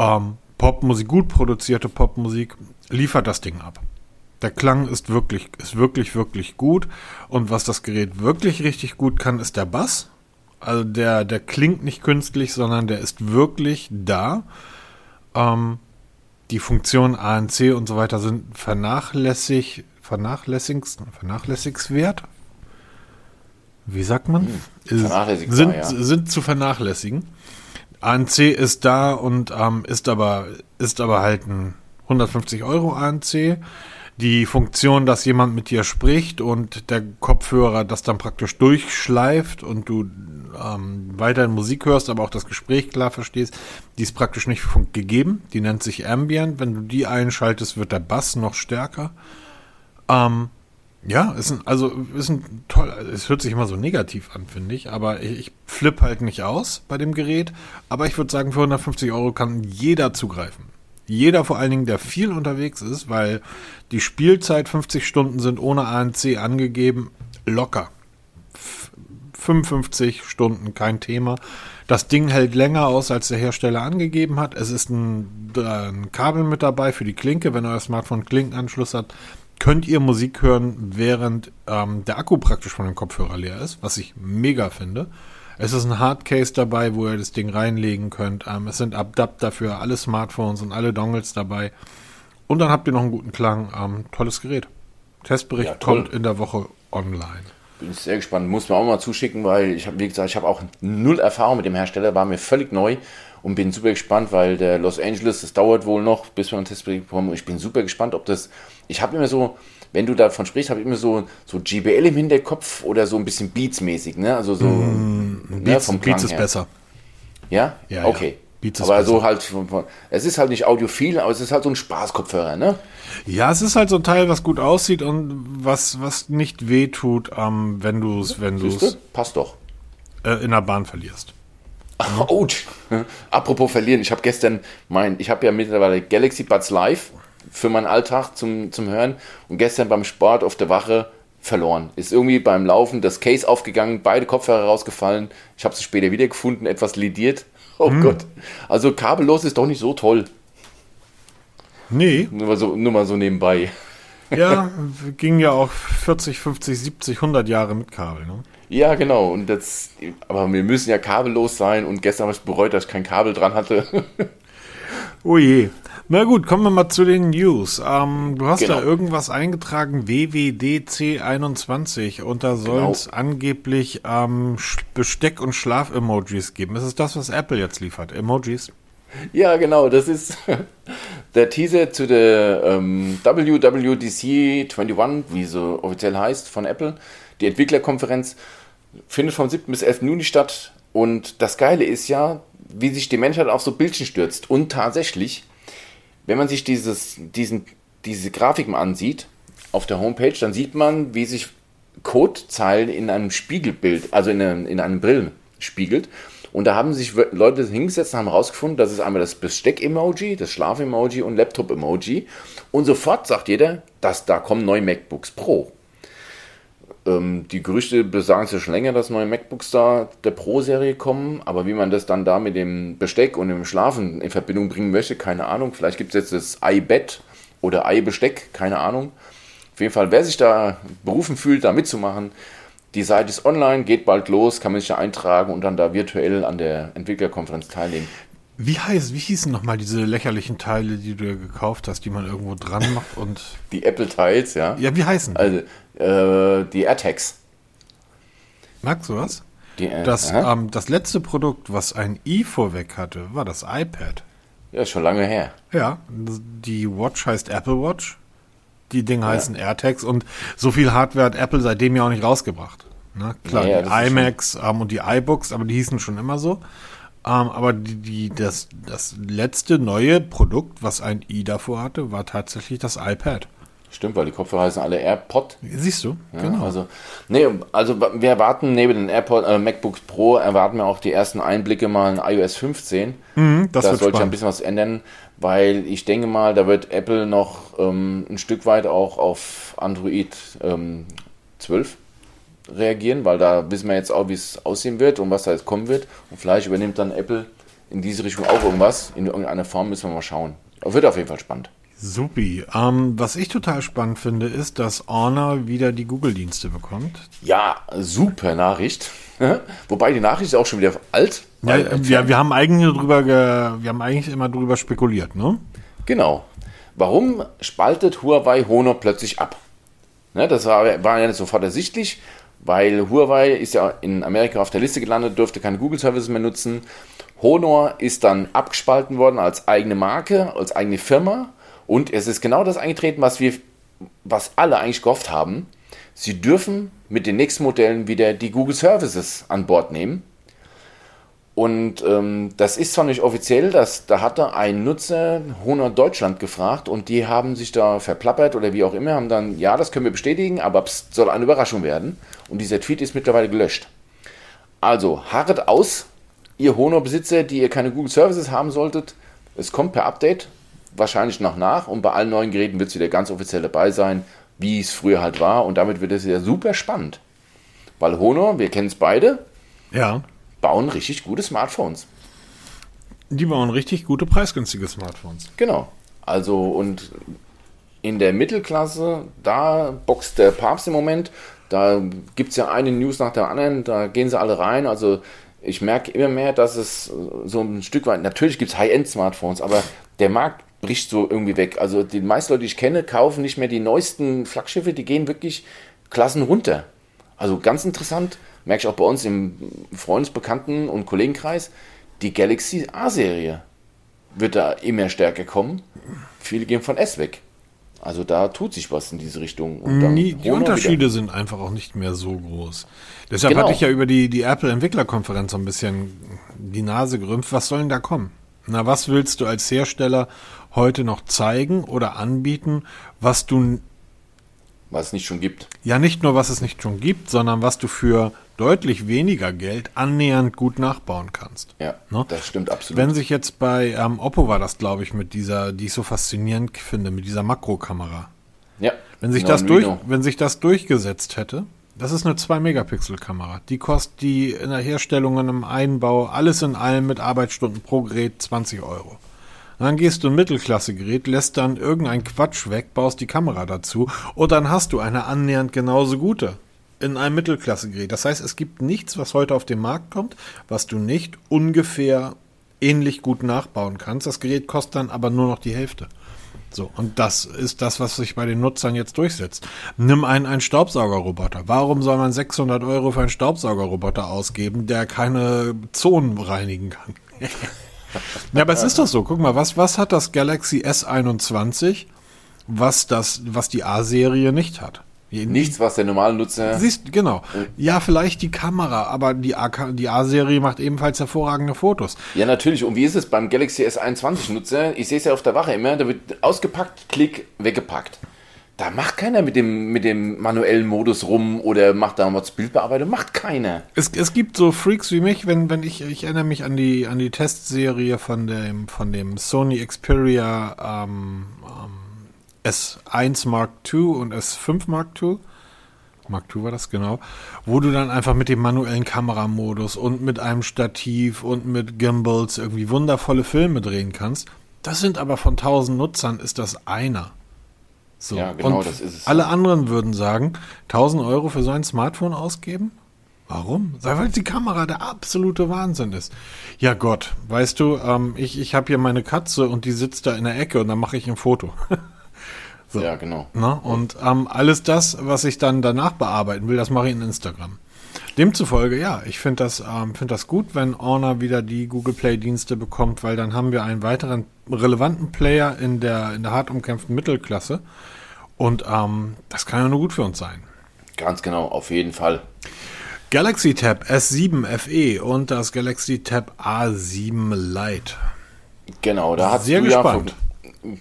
ähm, Popmusik, gut produzierte Popmusik, liefert das Ding ab. Der Klang ist wirklich, ist wirklich, wirklich gut. Und was das Gerät wirklich richtig gut kann, ist der Bass. Also der, der klingt nicht künstlich, sondern der ist wirklich da. Ähm, die Funktionen ANC und so weiter sind vernachlässig, vernachlässigs, vernachlässigswert. Wie sagt man? Hm, sind, ja. sind zu vernachlässigen. ANC ist da und ähm, ist aber ist aber halt ein 150 Euro ANC die Funktion, dass jemand mit dir spricht und der Kopfhörer das dann praktisch durchschleift und du ähm, weiterhin Musik hörst, aber auch das Gespräch klar verstehst, die ist praktisch nicht gegeben. Die nennt sich Ambient. Wenn du die einschaltest, wird der Bass noch stärker. Ähm, ja, ist ein, also ist ein toll, es hört sich immer so negativ an, finde ich, aber ich, ich flippe halt nicht aus bei dem Gerät. Aber ich würde sagen, für 150 Euro kann jeder zugreifen. Jeder vor allen Dingen, der viel unterwegs ist, weil die Spielzeit 50 Stunden sind ohne ANC angegeben, locker. 55 Stunden, kein Thema. Das Ding hält länger aus, als der Hersteller angegeben hat. Es ist ein, ein Kabel mit dabei für die Klinke. Wenn euer Smartphone Klinkenanschluss hat, könnt ihr Musik hören, während ähm, der Akku praktisch von dem Kopfhörer leer ist, was ich mega finde. Es ist ein Hardcase dabei, wo ihr das Ding reinlegen könnt. Ähm, es sind Adapter für alle Smartphones und alle Dongles dabei. Und dann habt ihr noch einen guten Klang. Ähm, tolles Gerät. Testbericht ja, kommt in der Woche online. Bin sehr gespannt. Muss mir auch mal zuschicken, weil ich habe, wie gesagt, ich habe auch null Erfahrung mit dem Hersteller, war mir völlig neu und bin super gespannt, weil der Los Angeles, das dauert wohl noch, bis wir einen Testbericht bekommen. Ich bin super gespannt, ob das. Ich habe immer so, wenn du davon sprichst, habe ich immer so, so GBL im Hinterkopf oder so ein bisschen Beats-mäßig, ne? Also so mm, ne, Beats, vom Beats ist besser. Ja? Ja. Okay. Ja. Aber besser. so halt, es ist halt nicht audiophil, aber es ist halt so ein Spaßkopfhörer, ne? Ja, es ist halt so ein Teil, was gut aussieht und was, was nicht wehtut, ähm, wenn du es, wenn du es. Passt doch. Äh, in der Bahn verlierst. Autsch. Apropos verlieren, ich habe gestern mein, ich habe ja mittlerweile Galaxy Buds Live für meinen Alltag zum, zum Hören und gestern beim Sport auf der Wache verloren. Ist irgendwie beim Laufen das Case aufgegangen, beide Kopfhörer rausgefallen. Ich habe sie später wiedergefunden, etwas lidiert. Oh hm. Gott. Also kabellos ist doch nicht so toll. Nee. Nur mal so, nur mal so nebenbei. Ja, ging ja auch 40, 50, 70, 100 Jahre mit Kabel. Ne? Ja, genau. Und das, aber wir müssen ja kabellos sein und gestern habe ich bereut, dass ich kein Kabel dran hatte. oh je. Na gut, kommen wir mal zu den News. Ähm, du hast genau. da irgendwas eingetragen, WWDC21, und da soll es genau. angeblich ähm, Besteck- und Schlaf-Emojis geben. Ist es das, was Apple jetzt liefert? Emojis? Ja, genau, das ist der Teaser zu der ähm, WWDC 21, wie so offiziell heißt, von Apple. Die Entwicklerkonferenz findet vom 7. bis 11. Juni statt. Und das Geile ist ja, wie sich die Menschheit auf so Bildchen stürzt. Und tatsächlich wenn man sich dieses, diesen, diese Grafiken ansieht auf der Homepage, dann sieht man, wie sich Codezeilen in einem Spiegelbild, also in einem, in einem Brillen spiegelt. Und da haben sich Leute hingesetzt und haben herausgefunden, das ist einmal das Besteck-Emoji, das Schlaf-Emoji und Laptop-Emoji. Und sofort sagt jeder, dass da kommen neue MacBooks Pro. Ähm, die Gerüchte besagen es ja schon länger, dass neue MacBooks da der Pro-Serie kommen, aber wie man das dann da mit dem Besteck und dem Schlafen in Verbindung bringen möchte, keine Ahnung. Vielleicht gibt es jetzt das iBett oder iBesteck, keine Ahnung. Auf jeden Fall, wer sich da berufen fühlt, da mitzumachen, die Seite ist online, geht bald los, kann man sich da eintragen und dann da virtuell an der Entwicklerkonferenz teilnehmen. Wie heißt, wie hießen nochmal diese lächerlichen Teile, die du gekauft hast, die man irgendwo dran macht und. Die Apple Tiles, ja. Ja, wie heißen die? Also, äh, die AirTags. Magst du was? Die, äh, das, ähm, das letzte Produkt, was ein i vorweg hatte, war das iPad. Ja, schon lange her. Ja, die Watch heißt Apple Watch. Die Dinge ja. heißen AirTags und so viel Hardware hat Apple seitdem ja auch nicht rausgebracht. Na, klar, ja, die iMacs ähm, und die iBooks, aber die hießen schon immer so. Ähm, aber die, die, das, das letzte neue Produkt, was ein i davor hatte, war tatsächlich das iPad. Stimmt, weil die Kopfhörer heißen alle AirPod. Siehst du, ja, genau. Also, nee, also wir erwarten neben den AirPod, äh, MacBooks Pro, erwarten wir auch die ersten Einblicke mal in iOS 15. Mhm, das da sollte ein bisschen was ändern, weil ich denke mal, da wird Apple noch ähm, ein Stück weit auch auf Android ähm, 12 reagieren, weil da wissen wir jetzt auch, wie es aussehen wird und was da jetzt kommen wird. Und vielleicht übernimmt dann Apple in diese Richtung auch irgendwas. In irgendeiner Form müssen wir mal schauen. Wird auf jeden Fall spannend. Supi. Ähm, was ich total spannend finde, ist, dass Honor wieder die Google-Dienste bekommt. Ja, super Nachricht. Wobei die Nachricht ist auch schon wieder alt. Ja, wir, wir, haben eigentlich drüber wir haben eigentlich immer drüber spekuliert, ne? Genau. Warum spaltet Huawei Honor plötzlich ab? Ne, das war, war ja nicht sofort ersichtlich, weil Huawei ist ja in Amerika auf der Liste gelandet, durfte keine Google-Services mehr nutzen. Honor ist dann abgespalten worden als eigene Marke, als eigene Firma und es ist genau das eingetreten, was wir, was alle eigentlich gehofft haben. Sie dürfen mit den nächsten Modellen wieder die Google Services an Bord nehmen. Und ähm, das ist zwar nicht offiziell, dass, da hatte ein Nutzer Honor Deutschland gefragt und die haben sich da verplappert oder wie auch immer, haben dann, ja, das können wir bestätigen, aber es soll eine Überraschung werden. Und dieser Tweet ist mittlerweile gelöscht. Also, harret aus, ihr Honor-Besitzer, die ihr keine Google Services haben solltet. Es kommt per Update wahrscheinlich noch nach und bei allen neuen Geräten wird es wieder ganz offiziell dabei sein, wie es früher halt war und damit wird es ja super spannend. Weil Honor, wir kennen es beide, ja. bauen richtig gute Smartphones. Die bauen richtig gute preisgünstige Smartphones. Genau. Also und in der Mittelklasse, da boxt der Papst im Moment. Da gibt es ja eine News nach der anderen, da gehen sie alle rein. Also ich merke immer mehr, dass es so ein Stück weit, natürlich gibt es High-End-Smartphones, aber der Markt bricht so irgendwie weg. Also die meisten Leute, die ich kenne, kaufen nicht mehr die neuesten Flaggschiffe, die gehen wirklich Klassen runter. Also ganz interessant, merke ich auch bei uns im Freundesbekannten- und Kollegenkreis, die Galaxy A-Serie wird da immer stärker kommen. Viele gehen von S weg. Also da tut sich was in diese Richtung. Die, die Unterschiede wieder. sind einfach auch nicht mehr so groß. Deshalb genau. hatte ich ja über die, die Apple-Entwicklerkonferenz so ein bisschen die Nase gerümpft. Was soll denn da kommen? Na, was willst du als Hersteller heute noch zeigen oder anbieten, was du was es nicht schon gibt. Ja, nicht nur was es nicht schon gibt, sondern was du für deutlich weniger Geld annähernd gut nachbauen kannst. Ja, ne? das stimmt absolut. Wenn sich jetzt bei ähm, Oppo war das, glaube ich, mit dieser, die ich so faszinierend finde, mit dieser Makrokamera. Ja. Wenn sich, das durch, wenn sich das durchgesetzt hätte, das ist eine 2-Megapixel-Kamera. Die kostet die in der Herstellung und im Einbau, alles in allem mit Arbeitsstunden pro Gerät 20 Euro. Und dann gehst du ein Mittelklasse-Gerät, lässt dann irgendein Quatsch weg, baust die Kamera dazu und dann hast du eine annähernd genauso gute in einem Mittelklasse-Gerät. Das heißt, es gibt nichts, was heute auf den Markt kommt, was du nicht ungefähr ähnlich gut nachbauen kannst. Das Gerät kostet dann aber nur noch die Hälfte. So, und das ist das, was sich bei den Nutzern jetzt durchsetzt. Nimm einen, einen Staubsaugerroboter. Warum soll man 600 Euro für einen Staubsaugerroboter ausgeben, der keine Zonen reinigen kann? ja, aber es ist doch so. Guck mal, was, was hat das Galaxy S21, was, das, was die A-Serie nicht hat? Nichts, was der normale Nutzer. Siehst, genau. Ja, vielleicht die Kamera, aber die A-Serie macht ebenfalls hervorragende Fotos. Ja, natürlich. Und wie ist es beim Galaxy S21-Nutzer? Ich sehe es ja auf der Wache immer, da wird ausgepackt, Klick, weggepackt. Da macht keiner mit dem, mit dem manuellen Modus rum oder macht da was Bildbearbeitung. Macht keiner. Es, es gibt so Freaks wie mich, wenn, wenn ich, ich erinnere mich an die, an die Testserie von dem, von dem Sony Xperia ähm, ähm, S1 Mark II und S5 Mark II. Mark II war das genau, wo du dann einfach mit dem manuellen Kameramodus und mit einem Stativ und mit Gimbals irgendwie wundervolle Filme drehen kannst. Das sind aber von 1000 Nutzern ist das einer. So. Ja, genau, und das ist es. Alle anderen würden sagen, 1000 Euro für so ein Smartphone ausgeben? Warum? Weil die Kamera der absolute Wahnsinn ist. Ja Gott, weißt du, ähm, ich, ich habe hier meine Katze und die sitzt da in der Ecke und dann mache ich ein Foto. so. Ja, genau. Na, und ähm, alles das, was ich dann danach bearbeiten will, das mache ich in Instagram. Demzufolge, ja, ich finde das, ähm, find das gut, wenn Honor wieder die Google Play-Dienste bekommt, weil dann haben wir einen weiteren relevanten Player in der, in der hart umkämpften Mittelklasse. Und ähm, das kann ja nur gut für uns sein. Ganz genau, auf jeden Fall. Galaxy Tab S7 FE und das Galaxy Tab A7 Lite. Genau, da hat sehr gespannt. Ja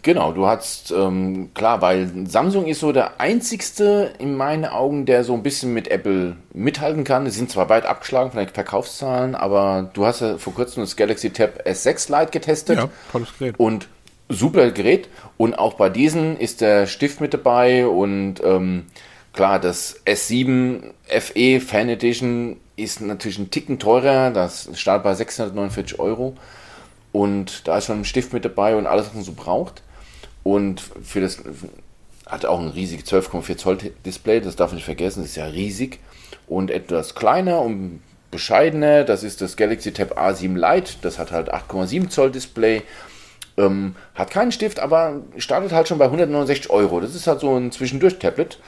Genau, du hast, ähm, klar, weil Samsung ist so der einzigste in meinen Augen, der so ein bisschen mit Apple mithalten kann. Die sind zwar weit abgeschlagen von den Verkaufszahlen, aber du hast ja vor kurzem das Galaxy Tab S6 Lite getestet. Ja, tolles Gerät. Und super Gerät. Und auch bei diesen ist der Stift mit dabei und ähm, klar, das S7 FE Fan Edition ist natürlich ein Ticken teurer. Das startet bei 649 Euro. Und da ist schon ein Stift mit dabei und alles, was man so braucht. Und für das hat auch ein riesiges 12,4 Zoll Display, das darf man nicht vergessen, das ist ja riesig. Und etwas kleiner und bescheidener, das ist das Galaxy Tab A7 Lite, das hat halt 8,7 Zoll Display. Ähm, hat keinen Stift, aber startet halt schon bei 169 Euro. Das ist halt so ein Zwischendurch-Tablet,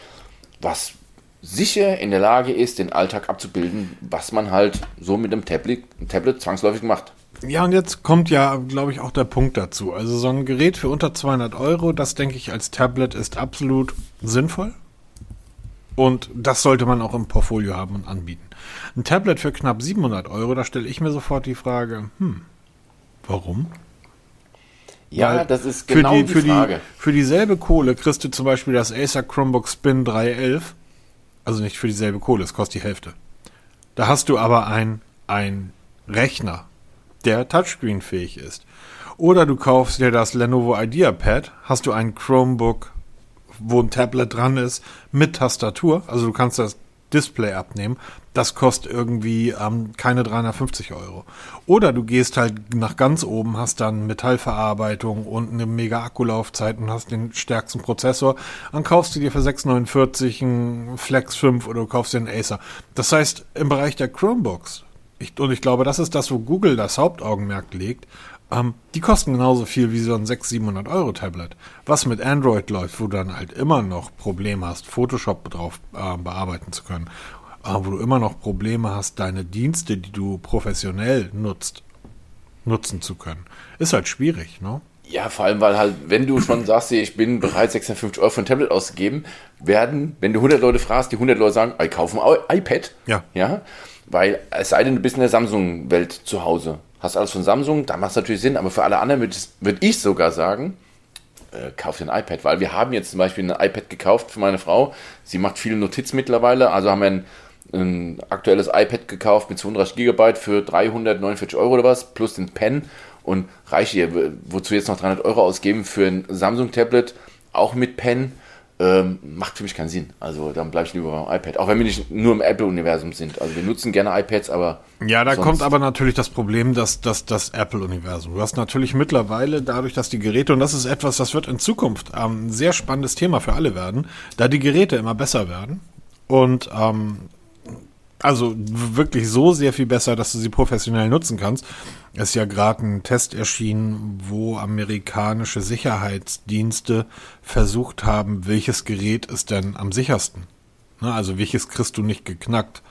was sicher in der Lage ist, den Alltag abzubilden, was man halt so mit einem Tablet, Tablet zwangsläufig macht. Ja, und jetzt kommt ja, glaube ich, auch der Punkt dazu. Also so ein Gerät für unter 200 Euro, das denke ich als Tablet ist absolut sinnvoll. Und das sollte man auch im Portfolio haben und anbieten. Ein Tablet für knapp 700 Euro, da stelle ich mir sofort die Frage, hm, warum? Ja, Weil das ist genau für die, die für Frage. Die, für dieselbe Kohle kriegst du zum Beispiel das Acer Chromebook Spin 311. Also nicht für dieselbe Kohle, es kostet die Hälfte. Da hast du aber ein, ein Rechner, der Touchscreen-fähig ist. Oder du kaufst dir das Lenovo IdeaPad, hast du ein Chromebook, wo ein Tablet dran ist, mit Tastatur. Also du kannst das Display abnehmen. Das kostet irgendwie ähm, keine 350 Euro. Oder du gehst halt nach ganz oben, hast dann Metallverarbeitung und eine mega Akkulaufzeit und hast den stärksten Prozessor. Dann kaufst du dir für 649 einen Flex 5 oder du kaufst dir einen Acer. Das heißt, im Bereich der Chromebooks, ich, und ich glaube, das ist das, wo Google das Hauptaugenmerk legt, ähm, die kosten genauso viel wie so ein 600, 700 Euro Tablet. Was mit Android läuft, wo du dann halt immer noch Probleme hast, Photoshop drauf äh, bearbeiten zu können. Äh, wo du immer noch Probleme hast, deine Dienste, die du professionell nutzt, nutzen zu können. Ist halt schwierig, ne? Ja, vor allem, weil halt, wenn du schon sagst, ich bin bereit, 650 Euro für ein Tablet auszugeben, werden, wenn du 100 Leute fragst, die 100 Leute sagen, ich kaufe ein iPad. Ja. Ja. Weil, es sei denn, du bist in der Samsung-Welt zu Hause. Hast alles von Samsung, da macht es natürlich Sinn, aber für alle anderen würde würd ich sogar sagen, äh, kauf dir ein iPad, weil wir haben jetzt zum Beispiel ein iPad gekauft für meine Frau. Sie macht viele Notiz mittlerweile, also haben wir ein, ein aktuelles iPad gekauft mit 32 GB für 349 Euro oder was, plus den Pen. Und reicht ihr, wozu jetzt noch 300 Euro ausgeben für ein Samsung-Tablet, auch mit Pen ähm, macht für mich keinen Sinn. Also dann bleibe ich lieber beim iPad. Auch wenn wir nicht nur im Apple-Universum sind. Also wir nutzen gerne iPads, aber. Ja, da kommt aber natürlich das Problem, dass, dass das Apple-Universum. Du hast natürlich mittlerweile, dadurch, dass die Geräte, und das ist etwas, das wird in Zukunft ähm, ein sehr spannendes Thema für alle werden, da die Geräte immer besser werden. Und ähm, also wirklich so sehr viel besser, dass du sie professionell nutzen kannst. Es ist ja gerade ein Test erschienen, wo amerikanische Sicherheitsdienste versucht haben, welches Gerät ist denn am sichersten. Ne, also welches kriegst du nicht geknackt.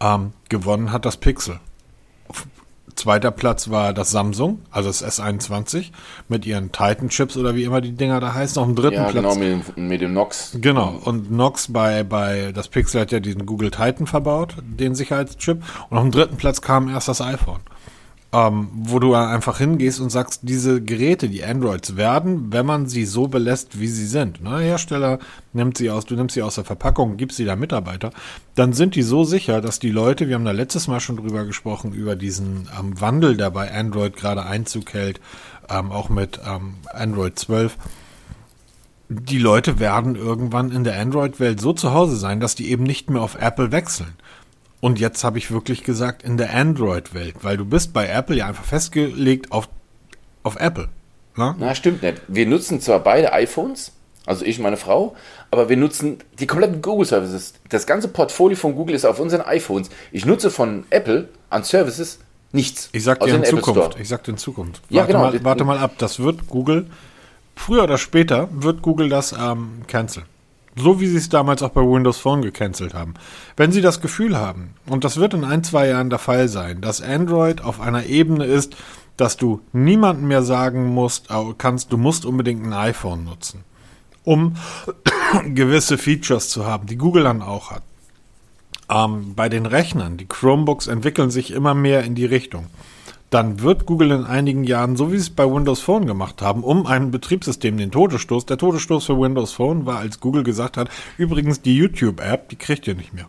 Ähm, gewonnen hat das Pixel. Zweiter Platz war das Samsung, also das S21 mit ihren Titan-Chips oder wie immer die Dinger da heißen. Auf dem dritten ja, genau, Platz. Genau, mit, mit, dem Nox. Genau. Und Nox bei, bei, das Pixel hat ja diesen Google Titan verbaut, den Sicherheitschip. Und auf dem dritten Platz kam erst das iPhone ähm, wo du einfach hingehst und sagst, diese Geräte, die Androids werden, wenn man sie so belässt, wie sie sind. Ne? Hersteller nimmt sie aus, du nimmst sie aus der Verpackung, gibst sie da Mitarbeiter, dann sind die so sicher, dass die Leute, wir haben da letztes Mal schon drüber gesprochen, über diesen ähm, Wandel, der bei Android gerade Einzug hält, ähm, auch mit ähm, Android 12, die Leute werden irgendwann in der Android-Welt so zu Hause sein, dass die eben nicht mehr auf Apple wechseln. Und jetzt habe ich wirklich gesagt, in der Android-Welt, weil du bist bei Apple ja einfach festgelegt auf, auf Apple. Na? Na, stimmt nicht. Wir nutzen zwar beide iPhones, also ich und meine Frau, aber wir nutzen die kompletten Google-Services. Das ganze Portfolio von Google ist auf unseren iPhones. Ich nutze von Apple an Services nichts. Ich sag dir in Zukunft. Ich sag dir in Zukunft. Ja, warte, genau. mal, warte mal ab. Das wird Google, früher oder später, wird Google das ähm, canceln. So wie sie es damals auch bei Windows Phone gecancelt haben. Wenn Sie das Gefühl haben, und das wird in ein, zwei Jahren der Fall sein, dass Android auf einer Ebene ist, dass du niemandem mehr sagen musst, kannst, du musst unbedingt ein iPhone nutzen, um gewisse Features zu haben, die Google dann auch hat. Ähm, bei den Rechnern, die Chromebooks entwickeln sich immer mehr in die Richtung dann wird Google in einigen Jahren, so wie sie es bei Windows Phone gemacht haben, um ein Betriebssystem den Todesstoß. Der Todesstoß für Windows Phone war, als Google gesagt hat, übrigens die YouTube-App, die kriegt ihr nicht mehr.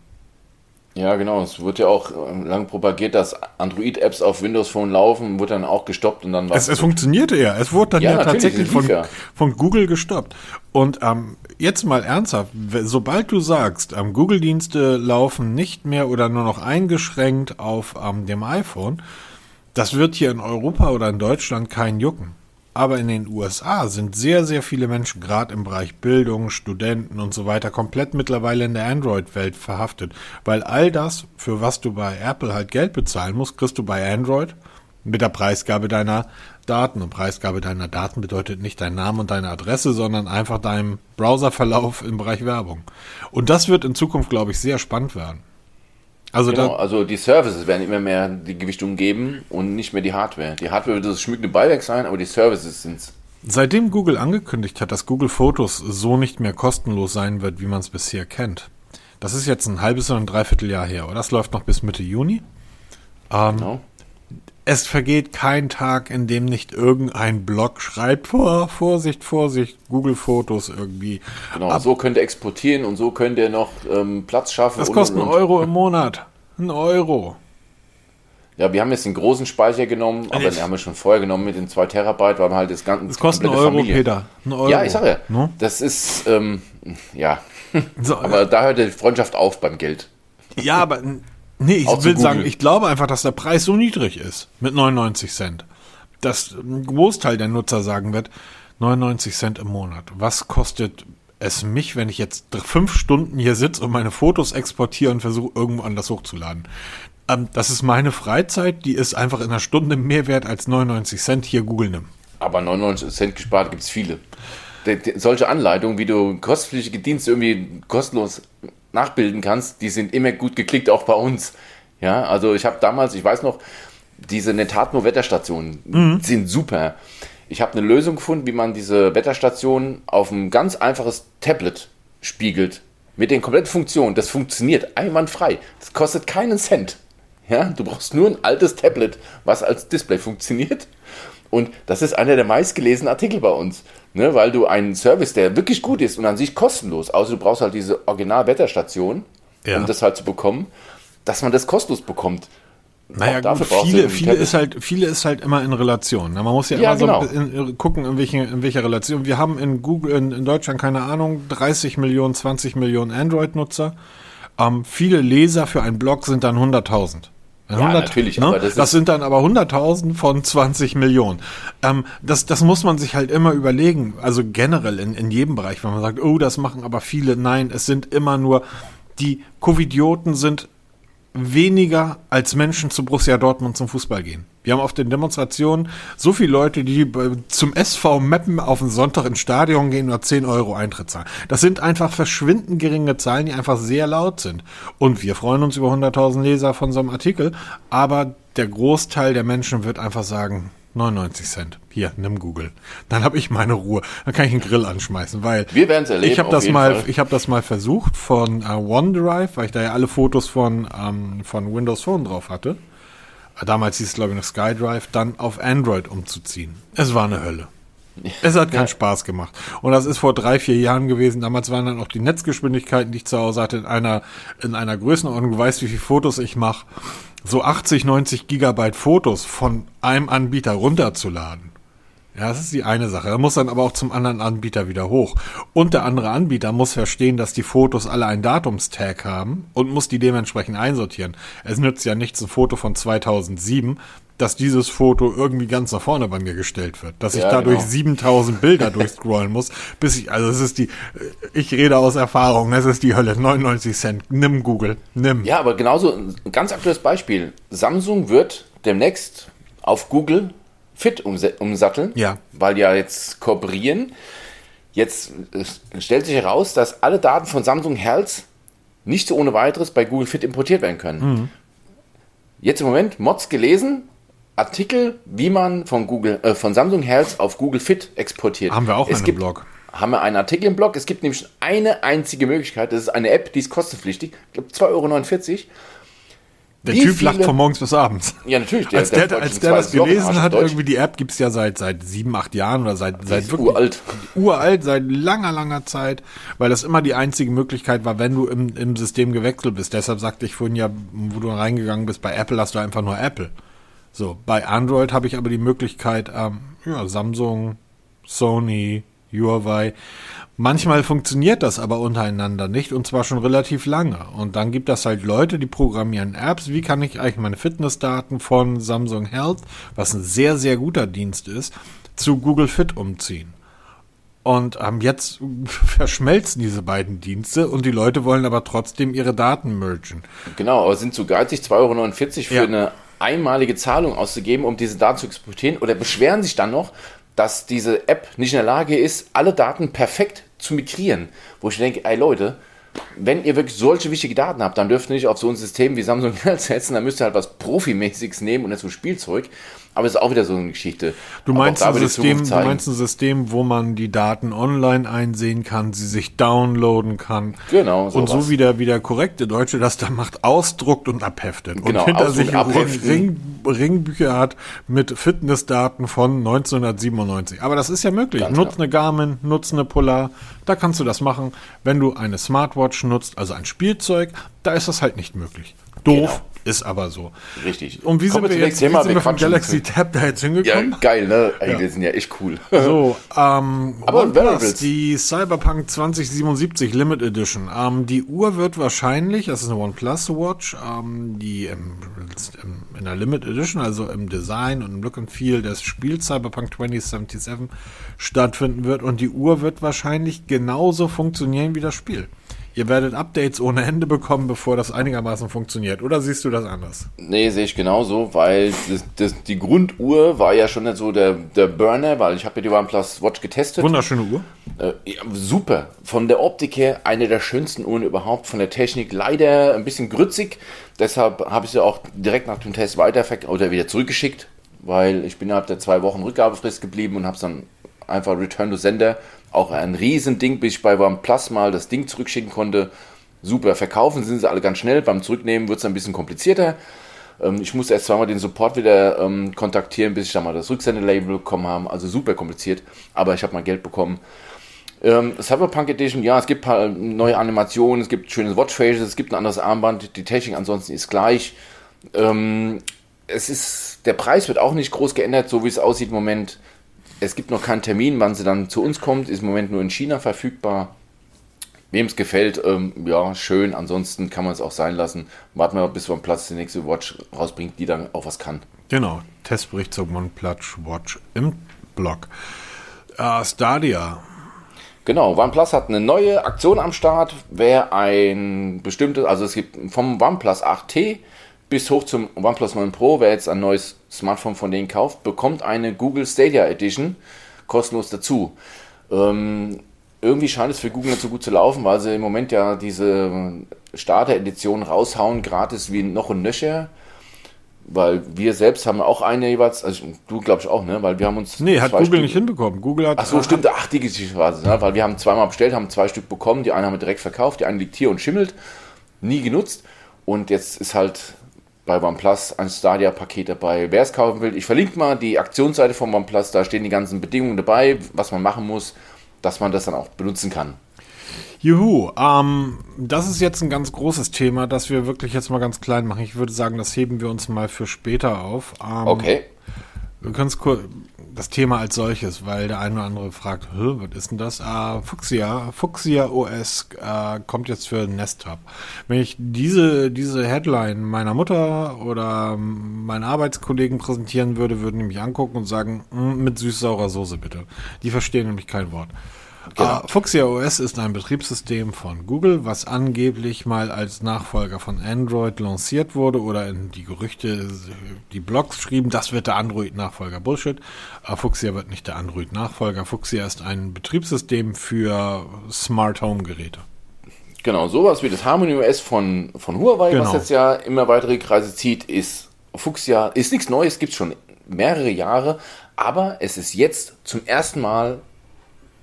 Ja, genau. Es wird ja auch ähm, lang propagiert, dass Android-Apps auf Windows Phone laufen, wurde dann auch gestoppt und dann war es. Es funktionierte ja. Es wurde dann ja, ja tatsächlich von, ja. von Google gestoppt. Und ähm, jetzt mal ernsthaft, sobald du sagst, ähm, Google-Dienste laufen nicht mehr oder nur noch eingeschränkt auf ähm, dem iPhone, Das wird hier in Europa oder in Deutschland keinen jucken. Aber in den USA sind sehr, sehr viele Menschen, gerade im Bereich Bildung, Studenten und so weiter, komplett mittlerweile in der Android-Welt verhaftet. Weil all das, für was du bei Apple halt Geld bezahlen musst, kriegst du bei Android mit der Preisgabe deiner Daten. Und Preisgabe deiner Daten bedeutet nicht dein Name und deine Adresse, sondern einfach deinem Browserverlauf im Bereich Werbung. Und das wird in Zukunft, glaube ich, sehr spannend werden. Also, genau, also die Services werden immer mehr die Gewichtung geben und nicht mehr die Hardware. Die Hardware wird das schmückende Beiwerk sein, aber die Services sind es. Seitdem Google angekündigt hat, dass Google Fotos so nicht mehr kostenlos sein wird, wie man es bisher kennt. Das ist jetzt ein halbes oder ein Dreivierteljahr her, oder? Das läuft noch bis Mitte Juni. Ähm, genau. Es vergeht kein Tag, in dem nicht irgendein Blog schreibt, vor, Vorsicht, Vorsicht, Google Fotos irgendwie. Genau, Ab so könnt ihr exportieren und so könnt ihr noch ähm, Platz schaffen. Das kostet einen Euro im Monat. Ein Euro. Ja, wir haben jetzt den großen Speicher genommen, aber den haben wir schon vorher genommen mit den 2 Terabyte, weil wir halt das ganze. Das kostet einen Euro, Familie. Peter. Ein Euro. Ja, ich sage ja. No? Das ist, ähm, ja. So, aber da hört die Freundschaft auf beim Geld. Ja, aber Nee, ich will sagen, ich glaube einfach, dass der Preis so niedrig ist mit 99 Cent, dass ein Großteil der Nutzer sagen wird, 99 Cent im Monat. Was kostet es mich, wenn ich jetzt fünf Stunden hier sitze und meine Fotos exportiere und versuche irgendwo anders hochzuladen? Ähm, das ist meine Freizeit, die ist einfach in einer Stunde mehr wert als 99 Cent hier Google nimmt. Aber 99 Cent gespart gibt es viele. De, de, solche Anleitungen, wie du kostenpflichtige Dienste irgendwie kostenlos nachbilden kannst, die sind immer gut geklickt, auch bei uns. Ja, also ich habe damals, ich weiß noch, diese Netatmo-Wetterstationen mhm. sind super. Ich habe eine Lösung gefunden, wie man diese Wetterstation auf ein ganz einfaches Tablet spiegelt. Mit den kompletten Funktionen. Das funktioniert einwandfrei. Das kostet keinen Cent. Ja, du brauchst nur ein altes Tablet, was als Display funktioniert. Und das ist einer der meistgelesenen Artikel bei uns. Ne, weil du einen Service, der wirklich gut ist und an sich kostenlos, außer du brauchst halt diese Original-Wetterstation, ja. um das halt zu bekommen, dass man das kostenlos bekommt. Naja, gut, viele, viele ist halt, viele ist halt immer in Relation. Ne? Man muss ja, ja immer genau. so in, gucken, in, welche, in welcher Relation. Wir haben in Google, in, in Deutschland, keine Ahnung, 30 Millionen, 20 Millionen Android-Nutzer. Ähm, viele Leser für einen Blog sind dann 100.000. Ja, 100, natürlich. Ne? Das, das, sind dann aber 100.000 von 20 Millionen. Ähm, das, das muss man sich halt immer überlegen. Also generell in, in jedem Bereich, wenn man sagt, oh, das machen aber viele. Nein, es sind immer nur, die Covidioten sind weniger als Menschen zu Borussia Dortmund zum Fußball gehen. Wir haben auf den Demonstrationen so viele Leute, die zum SV Meppen auf den Sonntag ins Stadion gehen nur 10 Euro Eintritt zahlen. Das sind einfach verschwindend geringe Zahlen, die einfach sehr laut sind. Und wir freuen uns über 100.000 Leser von so einem Artikel, aber der Großteil der Menschen wird einfach sagen, 99 Cent. Hier, nimm Google. Dann habe ich meine Ruhe. Dann kann ich einen Grill anschmeißen, weil wir werden es erleben. Ich habe das mal, Fall. ich habe das mal versucht von uh, OneDrive, weil ich da ja alle Fotos von ähm, von Windows Phone drauf hatte. Damals hieß es glaube ich noch SkyDrive, dann auf Android umzuziehen. Es war eine Hölle. Es hat keinen ja. Spaß gemacht. Und das ist vor drei, vier Jahren gewesen. Damals waren dann auch die Netzgeschwindigkeiten, die ich zu Hause hatte, in einer, in einer Größenordnung. Du weißt, wie viele Fotos ich mache so 80, 90 Gigabyte Fotos von einem Anbieter runterzuladen. Ja, das ist die eine Sache. Da muss dann aber auch zum anderen Anbieter wieder hoch. Und der andere Anbieter muss verstehen, dass die Fotos alle einen Datumstag haben und muss die dementsprechend einsortieren. Es nützt ja nichts, ein Foto von 2007 dass dieses Foto irgendwie ganz nach vorne bei mir gestellt wird. Dass ja, ich dadurch genau. 7000 Bilder durchscrollen muss, bis ich, also es ist die, ich rede aus Erfahrung, es ist die Hölle, 99 Cent. Nimm Google, nimm. Ja, aber genauso, ein ganz aktuelles Beispiel. Samsung wird demnächst auf Google Fit umsatteln, ja. weil ja jetzt kooperieren. Jetzt stellt sich heraus, dass alle Daten von Samsung Health nicht so ohne weiteres bei Google Fit importiert werden können. Mhm. Jetzt im Moment Mods gelesen, Artikel, wie man von Google, äh, von Samsung Health auf Google Fit exportiert. Haben wir auch es Blog. Haben wir einen Artikel im Blog. Es gibt nämlich eine einzige Möglichkeit. Das ist eine App, die ist kostenpflichtig. Ich glaube 2,49 Euro. Der Wie Typ viele? lacht von morgens bis abends. Ja, natürlich. Der, als der, der als der das gelesen hat, irgendwie die App gibt es ja seit, seit sieben, acht Jahren oder seit, seit wirklich uralt. uralt, seit langer, langer Zeit, weil das immer die einzige Möglichkeit war, wenn du im, im System gewechselt bist. Deshalb sagte ich vorhin ja, wo du reingegangen bist, bei Apple hast du einfach nur Apple. So, bei Android habe ich aber die Möglichkeit, ähm, ja, Samsung, Sony, Huawei. Manchmal funktioniert das aber untereinander nicht und zwar schon relativ lange. Und dann gibt es halt Leute, die programmieren Apps. Wie kann ich eigentlich meine Fitnessdaten von Samsung Health, was ein sehr, sehr guter Dienst ist, zu Google Fit umziehen? Und ähm, jetzt verschmelzen diese beiden Dienste und die Leute wollen aber trotzdem ihre Daten mergen. Genau, aber sind zu geizig, 2,49 Euro für ja. eine einmalige Zahlung auszugeben, um diese Daten zu exportieren oder beschweren sich dann noch, dass diese App nicht in der Lage ist, alle Daten perfekt zu migrieren. Wo ich denke, ey Leute, wenn ihr wirklich solche wichtige Daten habt, dann dürft ihr nicht auf so ein System wie Samsung setzen, dann müsst ihr halt was Profimäßiges nehmen und nicht so Spielzeug. Aber es ist auch wieder so eine Geschichte. Du meinst, ein System, du meinst ein System, wo man die Daten online einsehen kann, sie sich downloaden kann. Genau. Sowas. Und so wie der, wie der korrekte Deutsche das da macht, ausdruckt und abheftet. Genau, und hinter sich Ring, Ringbücher hat mit Fitnessdaten von 1997. Aber das ist ja möglich. Ganz nutz genau. eine Garmin, nutz eine Polar. Da kannst du das machen. Wenn du eine Smartwatch nutzt, also ein Spielzeug, da ist das halt nicht möglich. Doof, genau. Ist aber so. Richtig. Und wie sind wir jetzt wie sind wir vom Galaxy Tab da jetzt hingekommen? Ja, geil, ne? Ey, ja. wir sind ja echt cool. So, ähm, aber OnePlus, die Cyberpunk 2077 Limit Edition. Ähm, die Uhr wird wahrscheinlich, das ist eine OnePlus Watch, ähm, die im, im, in der Limit Edition, also im Design und im Look and Feel des Spiels Cyberpunk 2077 stattfinden wird. Und die Uhr wird wahrscheinlich genauso funktionieren wie das Spiel. Ihr werdet Updates ohne Ende bekommen, bevor das einigermaßen funktioniert. Oder siehst du das anders? Nee, sehe ich genauso, weil das, das, die Grunduhr war ja schon nicht so der, der Burner, weil ich habe ja die OnePlus Watch getestet. Wunderschöne Uhr. Äh, ja, super. Von der Optik her eine der schönsten Uhren überhaupt. Von der Technik leider ein bisschen grützig. Deshalb habe ich sie auch direkt nach dem Test weiter oder wieder zurückgeschickt, weil ich bin innerhalb der zwei Wochen Rückgabefrist geblieben und habe es dann einfach Return to Sender auch ein Riesending, bis ich bei OnePlus mal das Ding zurückschicken konnte. Super, verkaufen sind sie alle ganz schnell. Beim Zurücknehmen wird es ein bisschen komplizierter. Ähm, ich musste erst zweimal den Support wieder ähm, kontaktieren, bis ich dann mal das Rücksendelabel bekommen habe. Also super kompliziert, aber ich habe mal Geld bekommen. Ähm, Cyberpunk Edition, ja, es gibt paar neue Animationen, es gibt schöne Watchfaces, es gibt ein anderes Armband, die Technik ansonsten ist gleich. Ähm, es ist, der Preis wird auch nicht groß geändert, so wie es aussieht im Moment. Es gibt noch keinen Termin, wann sie dann zu uns kommt. Ist im Moment nur in China verfügbar. Wem es gefällt, ähm, ja, schön. Ansonsten kann man es auch sein lassen. Warten wir, bis OnePlus die nächste Watch rausbringt, die dann auch was kann. Genau. Testbericht zur OnePlus Watch im Blog. Uh, Stadia. Genau, OnePlus hat eine neue Aktion am Start. Wer ein bestimmtes, also es gibt vom OnePlus 8T bis hoch zum OnePlus 9 Pro, wer jetzt ein neues Smartphone von denen kauft, bekommt eine Google Stadia Edition kostenlos dazu. Ähm, irgendwie scheint es für Google nicht so gut zu laufen, weil sie im Moment ja diese Starter-Edition raushauen, gratis wie noch ein Nöcher. Weil wir selbst haben auch eine jeweils, also du glaubst auch, ne? Weil wir haben uns. Nee, hat Google Stück, nicht hinbekommen. Google hat. Ach so, stimmt, ach, die Geschichte war es, ne? Weil wir haben zweimal bestellt, haben zwei Stück bekommen, die eine haben wir direkt verkauft, die eine liegt hier und schimmelt, nie genutzt. Und jetzt ist halt bei OnePlus ein Stadia-Paket dabei. Wer es kaufen will, ich verlinke mal die Aktionsseite von OnePlus, da stehen die ganzen Bedingungen dabei, was man machen muss, dass man das dann auch benutzen kann. Juhu, ähm, das ist jetzt ein ganz großes Thema, das wir wirklich jetzt mal ganz klein machen. Ich würde sagen, das heben wir uns mal für später auf. Ähm, okay. Wir können kurz, das Thema als solches, weil der eine oder andere fragt, was ist denn das? Äh, Fuchsia, Fuchsia OS äh, kommt jetzt für Nest Hub. Wenn ich diese, diese Headline meiner Mutter oder meinen Arbeitskollegen präsentieren würde, würden die mich angucken und sagen, hm, mit süß-saurer Soße bitte. Die verstehen nämlich kein Wort. Genau. Uh, Fuchsia OS ist ein Betriebssystem von Google, was angeblich mal als Nachfolger von Android lanciert wurde oder in die Gerüchte, die Blogs schrieben, das wird der Android-Nachfolger. Bullshit. Uh, Fuchsia wird nicht der Android-Nachfolger. Fuchsia ist ein Betriebssystem für Smart Home Geräte. Genau, sowas wie das Harmony OS von, von Huawei, genau. was jetzt ja immer weitere Kreise zieht, ist Fuchsia, ist nichts Neues, gibt es schon mehrere Jahre, aber es ist jetzt zum ersten Mal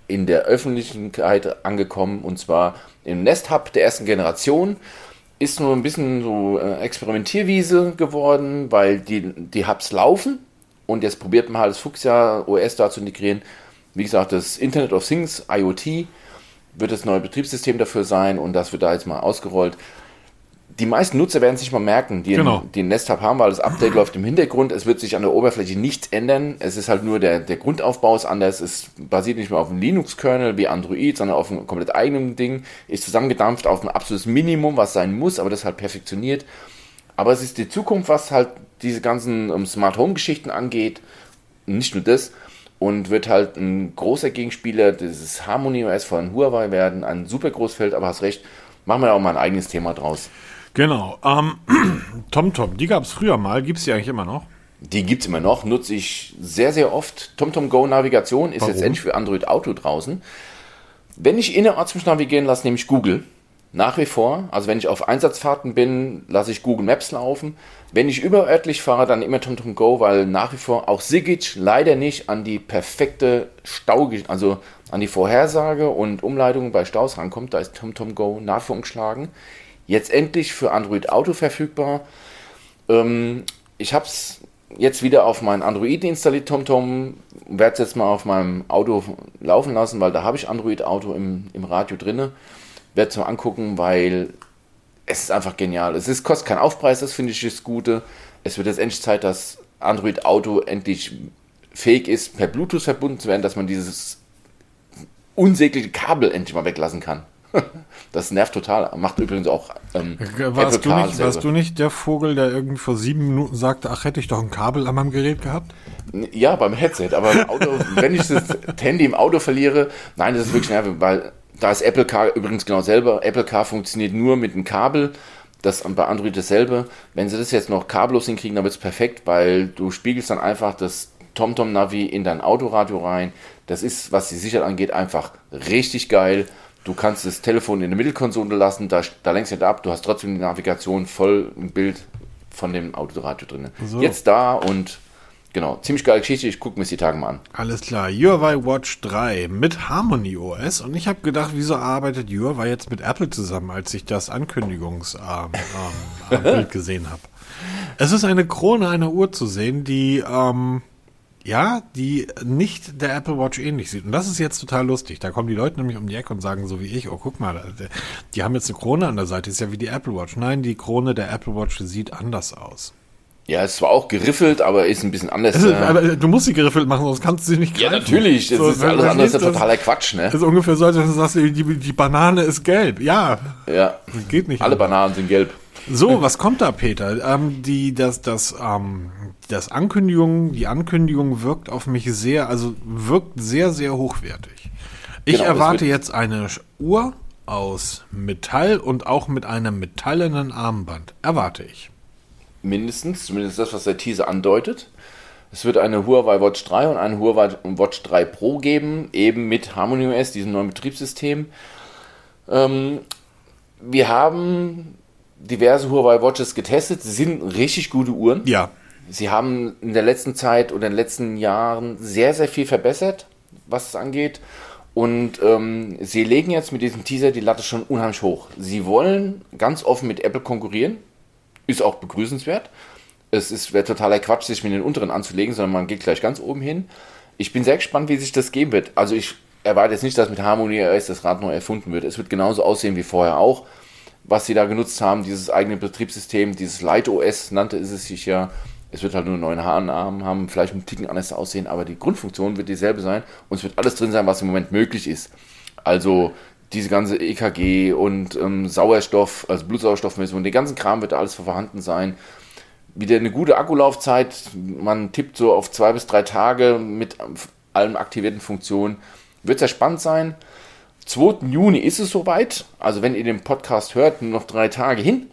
in der Öffentlichkeit angekommen und zwar im Nest Hub der ersten Generation. Ist nur ein bisschen so äh, Experimentierwiese geworden, weil die, die Hubs laufen und jetzt probiert man halt das Fuchsia OS da zu integrieren. Wie gesagt, das Internet of Things, IoT, wird das neue Betriebssystem dafür sein und das wird da jetzt mal ausgerollt. Die meisten Nutzer werden sich mal merken, die, genau. die ein Nest haben, weil das Update läuft im Hintergrund. Es wird sich an der Oberfläche nichts ändern. Es ist halt nur der, der Grundaufbau ist anders. Es basiert nicht mehr auf einem Linux-Kernel wie Android, sondern auf einem komplett eigenen Ding. Ist zusammengedampft auf ein absolutes Minimum, was sein muss, aber das halt perfektioniert. Aber es ist die Zukunft, was halt diese ganzen um, Smart Home Geschichten angeht. Nicht nur das. Und wird halt ein großer Gegenspieler dieses Harmony OS von Huawei werden. Ein super Großfeld, aber hast recht. Machen wir auch mal ein eigenes Thema draus. Genau. Ähm, TomTom, die gab es früher mal. Gibt es die eigentlich immer noch? Die gibt es immer noch. Nutze ich sehr, sehr oft. TomTom Go Navigation ist Warum? jetzt endlich für Android Auto draußen. Wenn ich innerorts mich navigieren lasse, nehme ich Google. Nach wie vor. Also wenn ich auf Einsatzfahrten bin, lasse ich Google Maps laufen. Wenn ich überörtlich fahre, dann immer TomTom Go, weil nach wie vor auch Sigic leider nicht an die perfekte Stau, also an die Vorhersage und Umleitung bei Staus rankommt. Da ist TomTom Go nach wie vor umgeschlagen. Jetzt endlich für Android Auto verfügbar. Ähm, ich habe es jetzt wieder auf mein Android installiert, TomTom. Werde es jetzt mal auf meinem Auto laufen lassen, weil da habe ich Android Auto im, im Radio drin. Werde es mal angucken, weil es ist einfach genial. Es ist, kostet keinen Aufpreis, das finde ich das Gute. Es wird jetzt endlich Zeit, dass Android Auto endlich fähig ist, per Bluetooth verbunden zu werden, dass man dieses unsägliche Kabel endlich mal weglassen kann. Das nervt total. Macht übrigens auch ähm, warst, du nicht, warst du nicht der Vogel, der irgendwie vor sieben Minuten sagte, ach, hätte ich doch ein Kabel an meinem Gerät gehabt? Ja, beim Headset. Aber im Auto, wenn ich das Handy im Auto verliere, nein, das ist wirklich nervig, weil da ist Apple Car übrigens genau selber. Apple Car funktioniert nur mit einem Kabel. Das bei Android dasselbe. Wenn sie das jetzt noch kabellos hinkriegen, dann wird es perfekt, weil du spiegelst dann einfach das TomTom-Navi in dein Autoradio rein. Das ist, was die Sicherheit angeht, einfach richtig geil. Du kannst das Telefon in der Mittelkonsole lassen, da, da lenkst du nicht ab, du hast trotzdem die Navigation voll ein Bild von dem Autoradio drin. So. Jetzt da und genau, ziemlich geile Geschichte, ich gucke mir die Tage mal an. Alles klar, Huawei Watch 3 mit Harmony OS und ich habe gedacht, wieso arbeitet Huawei jetzt mit Apple zusammen, als ich das Ankündigungsbild ähm, gesehen habe. Es ist eine Krone einer Uhr zu sehen, die ähm, ja, die nicht der Apple Watch ähnlich sieht. Und das ist jetzt total lustig. Da kommen die Leute nämlich um die Ecke und sagen so wie ich, oh guck mal, die haben jetzt eine Krone an der Seite, ist ja wie die Apple Watch. Nein, die Krone der Apple Watch sieht anders aus. Ja, es war auch geriffelt, aber ist ein bisschen anders. Ist, aber du musst sie geriffelt machen, sonst kannst du sie nicht greifen. Ja, natürlich. Das so, ist alles andere ist ja totaler Quatsch, ne? Das ist ungefähr so, als wenn du sagst, die, die Banane ist gelb. Ja. Ja. Das geht nicht. Alle. Bananen sind gelb. So, was kommt da, Peter? Ähm, die, das, das, ähm, das Ankündigung, die Ankündigung wirkt auf mich sehr, also wirkt sehr, sehr hochwertig. Ich genau, erwarte jetzt eine Uhr aus Metall und auch mit einem metallenen Armband. Erwarte ich. Mindestens, zumindest das, was der Teaser andeutet. Es wird eine Huawei Watch 3 und eine Huawei Watch 3 Pro geben, eben mit Harmony OS, diesem neuen Betriebssystem. Ähm, wir haben diverse Huawei Watches getestet. Sie sind richtig gute Uhren. Ja. Sie haben in der letzten Zeit oder in den letzten Jahren sehr, sehr viel verbessert, was es angeht. Und ähm, sie legen jetzt mit diesem Teaser die Latte schon unheimlich hoch. Sie wollen ganz offen mit Apple konkurrieren. Ist auch begrüßenswert. Es wäre totaler Quatsch, sich mit den unteren anzulegen, sondern man geht gleich ganz oben hin. Ich bin sehr gespannt, wie sich das geben wird. Also ich erwarte jetzt nicht, dass mit Harmony OS das Rad neu erfunden wird. Es wird genauso aussehen wie vorher auch was sie da genutzt haben, dieses eigene Betriebssystem, dieses Light OS nannte es sich ja. Es wird halt nur einen neuen Haarnamen haben, vielleicht ein Ticken anders aussehen, aber die Grundfunktion wird dieselbe sein und es wird alles drin sein, was im Moment möglich ist. Also diese ganze EKG und ähm, Sauerstoff, also Blutsauerstoffmessung, den ganzen Kram wird da alles vorhanden sein. Wieder eine gute Akkulaufzeit, man tippt so auf zwei bis drei Tage mit allen aktivierten Funktionen. Wird sehr spannend sein. 2. Juni ist es soweit. Also wenn ihr den Podcast hört, nur noch drei Tage hin.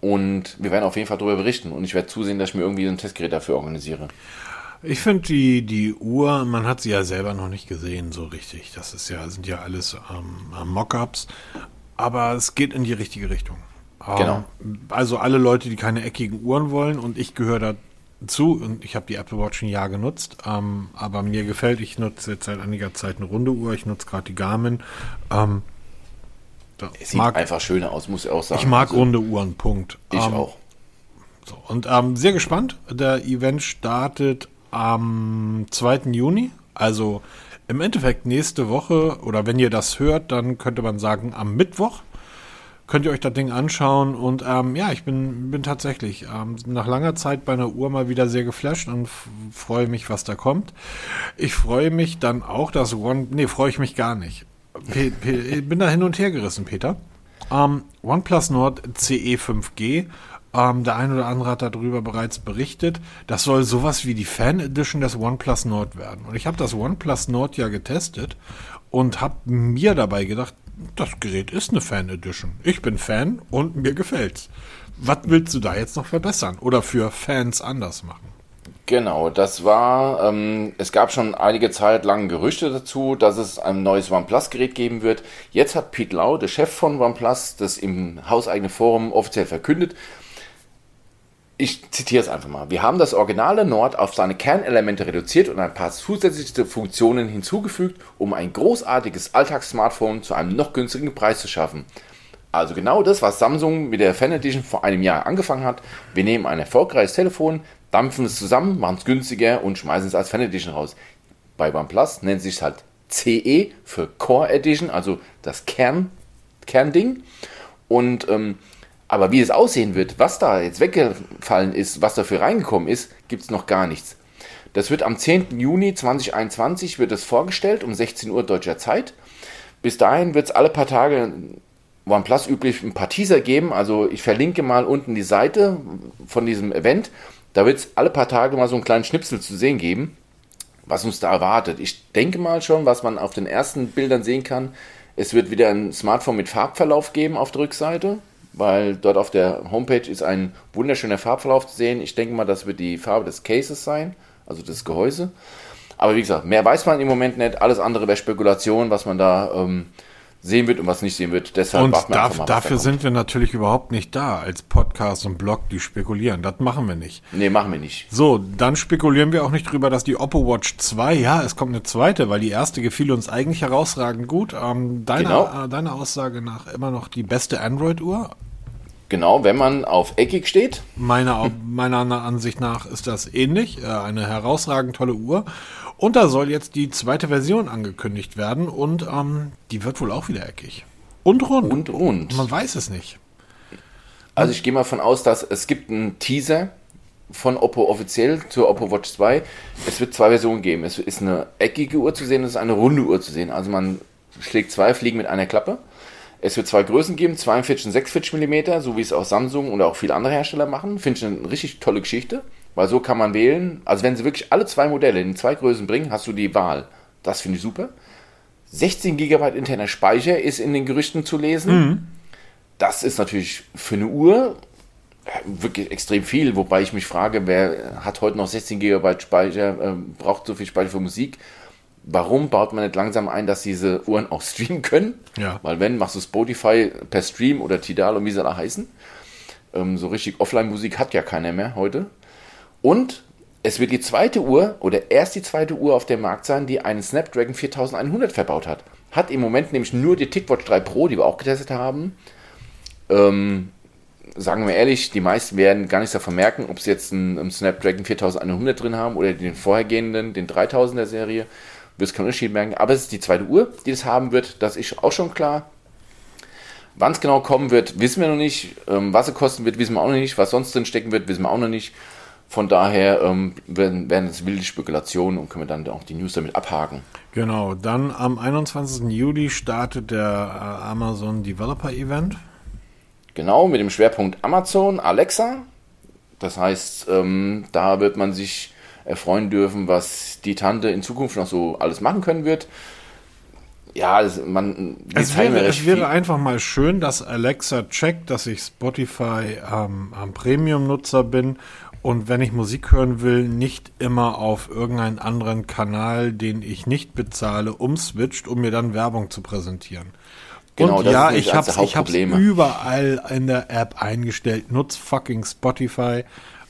Und wir werden auf jeden Fall darüber berichten. Und ich werde zusehen, dass ich mir irgendwie ein Testgerät dafür organisiere. Ich finde die, die Uhr, man hat sie ja selber noch nicht gesehen, so richtig. Das ist ja, sind ja alles ähm, Mockups. Aber es geht in die richtige Richtung. Genau. Ähm, also alle Leute, die keine eckigen Uhren wollen, und ich gehöre da zu und ich habe die Apple Watch ein Jahr genutzt, ähm, aber mir gefällt, ich nutze jetzt seit einiger Zeit eine runde Uhr, ich nutze gerade die Garmin. Ähm, es sieht mag, einfach schöner aus, muss ich auch sagen. Ich mag also, runde Uhren, Punkt. Ich ähm, auch. So, und ähm, sehr gespannt, der Event startet am 2. Juni, also im Endeffekt nächste Woche, oder wenn ihr das hört, dann könnte man sagen am Mittwoch könnt ihr euch das Ding anschauen und ähm, ja, ich bin, bin tatsächlich ähm, nach langer Zeit bei einer Uhr mal wieder sehr geflasht und freue mich, was da kommt. Ich freue mich dann auch, dass One, nee, freue ich mich gar nicht. P P bin da hin und her gerissen, Peter. Ähm, OnePlus Nord CE 5G ähm, der ein oder andere hat darüber bereits berichtet. Das soll sowas wie die Fan Edition des OnePlus Nord werden. Und ich habe das OnePlus Nord ja getestet und habe mir dabei gedacht, das Gerät ist eine Fan Edition. Ich bin Fan und mir gefällt's. Was willst du da jetzt noch verbessern oder für Fans anders machen? Genau, das war, ähm, es gab schon einige Zeit lang Gerüchte dazu, dass es ein neues OnePlus-Gerät geben wird. Jetzt hat Pete Lau, der Chef von OnePlus, das im hauseigenen Forum offiziell verkündet ich zitiere es einfach mal. Wir haben das originale Nord auf seine Kernelemente reduziert und ein paar zusätzliche Funktionen hinzugefügt, um ein großartiges Alltagssmartphone zu einem noch günstigen Preis zu schaffen. Also genau das, was Samsung mit der Fan Edition vor einem Jahr angefangen hat. Wir nehmen ein erfolgreiches Telefon, dampfen es zusammen, machen es günstiger und schmeißen es als Fan Edition raus. Bei OnePlus nennt sich es halt CE für Core Edition, also das Kern, Kernding. Und ähm, aber wie es aussehen wird, was da jetzt weggefallen ist, was dafür reingekommen ist, gibt es noch gar nichts. Das wird am 10. Juni 2021 wird es vorgestellt, um 16 Uhr deutscher Zeit. Bis dahin wird es alle paar Tage OnePlus üblich ein paar Teaser geben. Also ich verlinke mal unten die Seite von diesem Event. Da wird es alle paar Tage mal so einen kleinen Schnipsel zu sehen geben, was uns da erwartet. Ich denke mal schon, was man auf den ersten Bildern sehen kann. Es wird wieder ein Smartphone mit Farbverlauf geben auf der Rückseite weil dort auf der Homepage ist ein wunderschöner Farbverlauf zu sehen. Ich denke mal, das wird die Farbe des Cases sein, also das Gehäuse. Aber wie gesagt, mehr weiß man im Moment nicht. Alles andere wäre Spekulation, was man da ähm, sehen wird und was nicht sehen wird. Deshalb und darf, mal, dafür da sind wir natürlich überhaupt nicht da als Podcast und Blog, die spekulieren. Das machen wir nicht. Nee, machen wir nicht. So, dann spekulieren wir auch nicht drüber, dass die Oppo Watch 2, ja, es kommt eine zweite, weil die erste gefiel uns eigentlich herausragend gut. Ähm, deiner, genau. äh, deiner Aussage nach immer noch die beste Android-Uhr. Genau, wenn man auf eckig steht. Meiner, meiner Ansicht nach ist das ähnlich. Äh, eine herausragend tolle Uhr. Und da soll jetzt die zweite Version angekündigt werden und ähm, die wird wohl auch wieder eckig. Und rund. Und rund. Man weiß es nicht. Also ich gehe mal von aus, dass es gibt einen Teaser von Oppo offiziell zur Oppo Watch 2. Es wird zwei Versionen geben. Es ist eine eckige Uhr zu sehen, es ist eine runde Uhr zu sehen. Also man schlägt zwei Fliegen mit einer Klappe. Es wird zwei Größen geben, 42 und 46 mm, so wie es auch Samsung oder auch viele andere Hersteller machen. Finde ich eine richtig tolle Geschichte, weil so kann man wählen. Also wenn sie wirklich alle zwei Modelle in zwei Größen bringen, hast du die Wahl. Das finde ich super. 16 GB interner Speicher ist in den Gerüchten zu lesen. Mhm. Das ist natürlich für eine Uhr äh, wirklich extrem viel, wobei ich mich frage, wer hat heute noch 16 GB Speicher, äh, braucht so viel Speicher für Musik? warum baut man nicht langsam ein, dass diese Uhren auch streamen können? Ja. Weil wenn, machst du Spotify per Stream oder Tidal und wie sie da heißen. Ähm, so richtig Offline-Musik hat ja keiner mehr heute. Und es wird die zweite Uhr oder erst die zweite Uhr auf dem Markt sein, die einen Snapdragon 4100 verbaut hat. Hat im Moment nämlich nur die TicWatch 3 Pro, die wir auch getestet haben. Ähm, sagen wir ehrlich, die meisten werden gar nichts davon merken, ob sie jetzt einen, einen Snapdragon 4100 drin haben oder den vorhergehenden, den 3000er Serie wirst keinen Unterschied merken. Aber es ist die zweite Uhr, die das haben wird. Das ist auch schon klar. Wann es genau kommen wird, wissen wir noch nicht. Ähm, was es kosten wird, wissen wir auch noch nicht. Was sonst drin stecken wird, wissen wir auch noch nicht. Von daher ähm, werden, werden es wilde Spekulationen und können wir dann auch die News damit abhaken. Genau, dann am 21. Juli startet der äh, Amazon Developer Event. Genau, mit dem Schwerpunkt Amazon, Alexa. Das heißt, ähm, da wird man sich erfreuen dürfen, was die Tante in Zukunft noch so alles machen können wird. Ja, es, man, es wäre, es wäre einfach mal schön, dass Alexa checkt, dass ich Spotify ähm, am Premium-Nutzer bin und wenn ich Musik hören will, nicht immer auf irgendeinen anderen Kanal, den ich nicht bezahle, umswitcht, um mir dann Werbung zu präsentieren. Genau, und ja, ich habe ich hab's überall in der App eingestellt. Nutz fucking Spotify.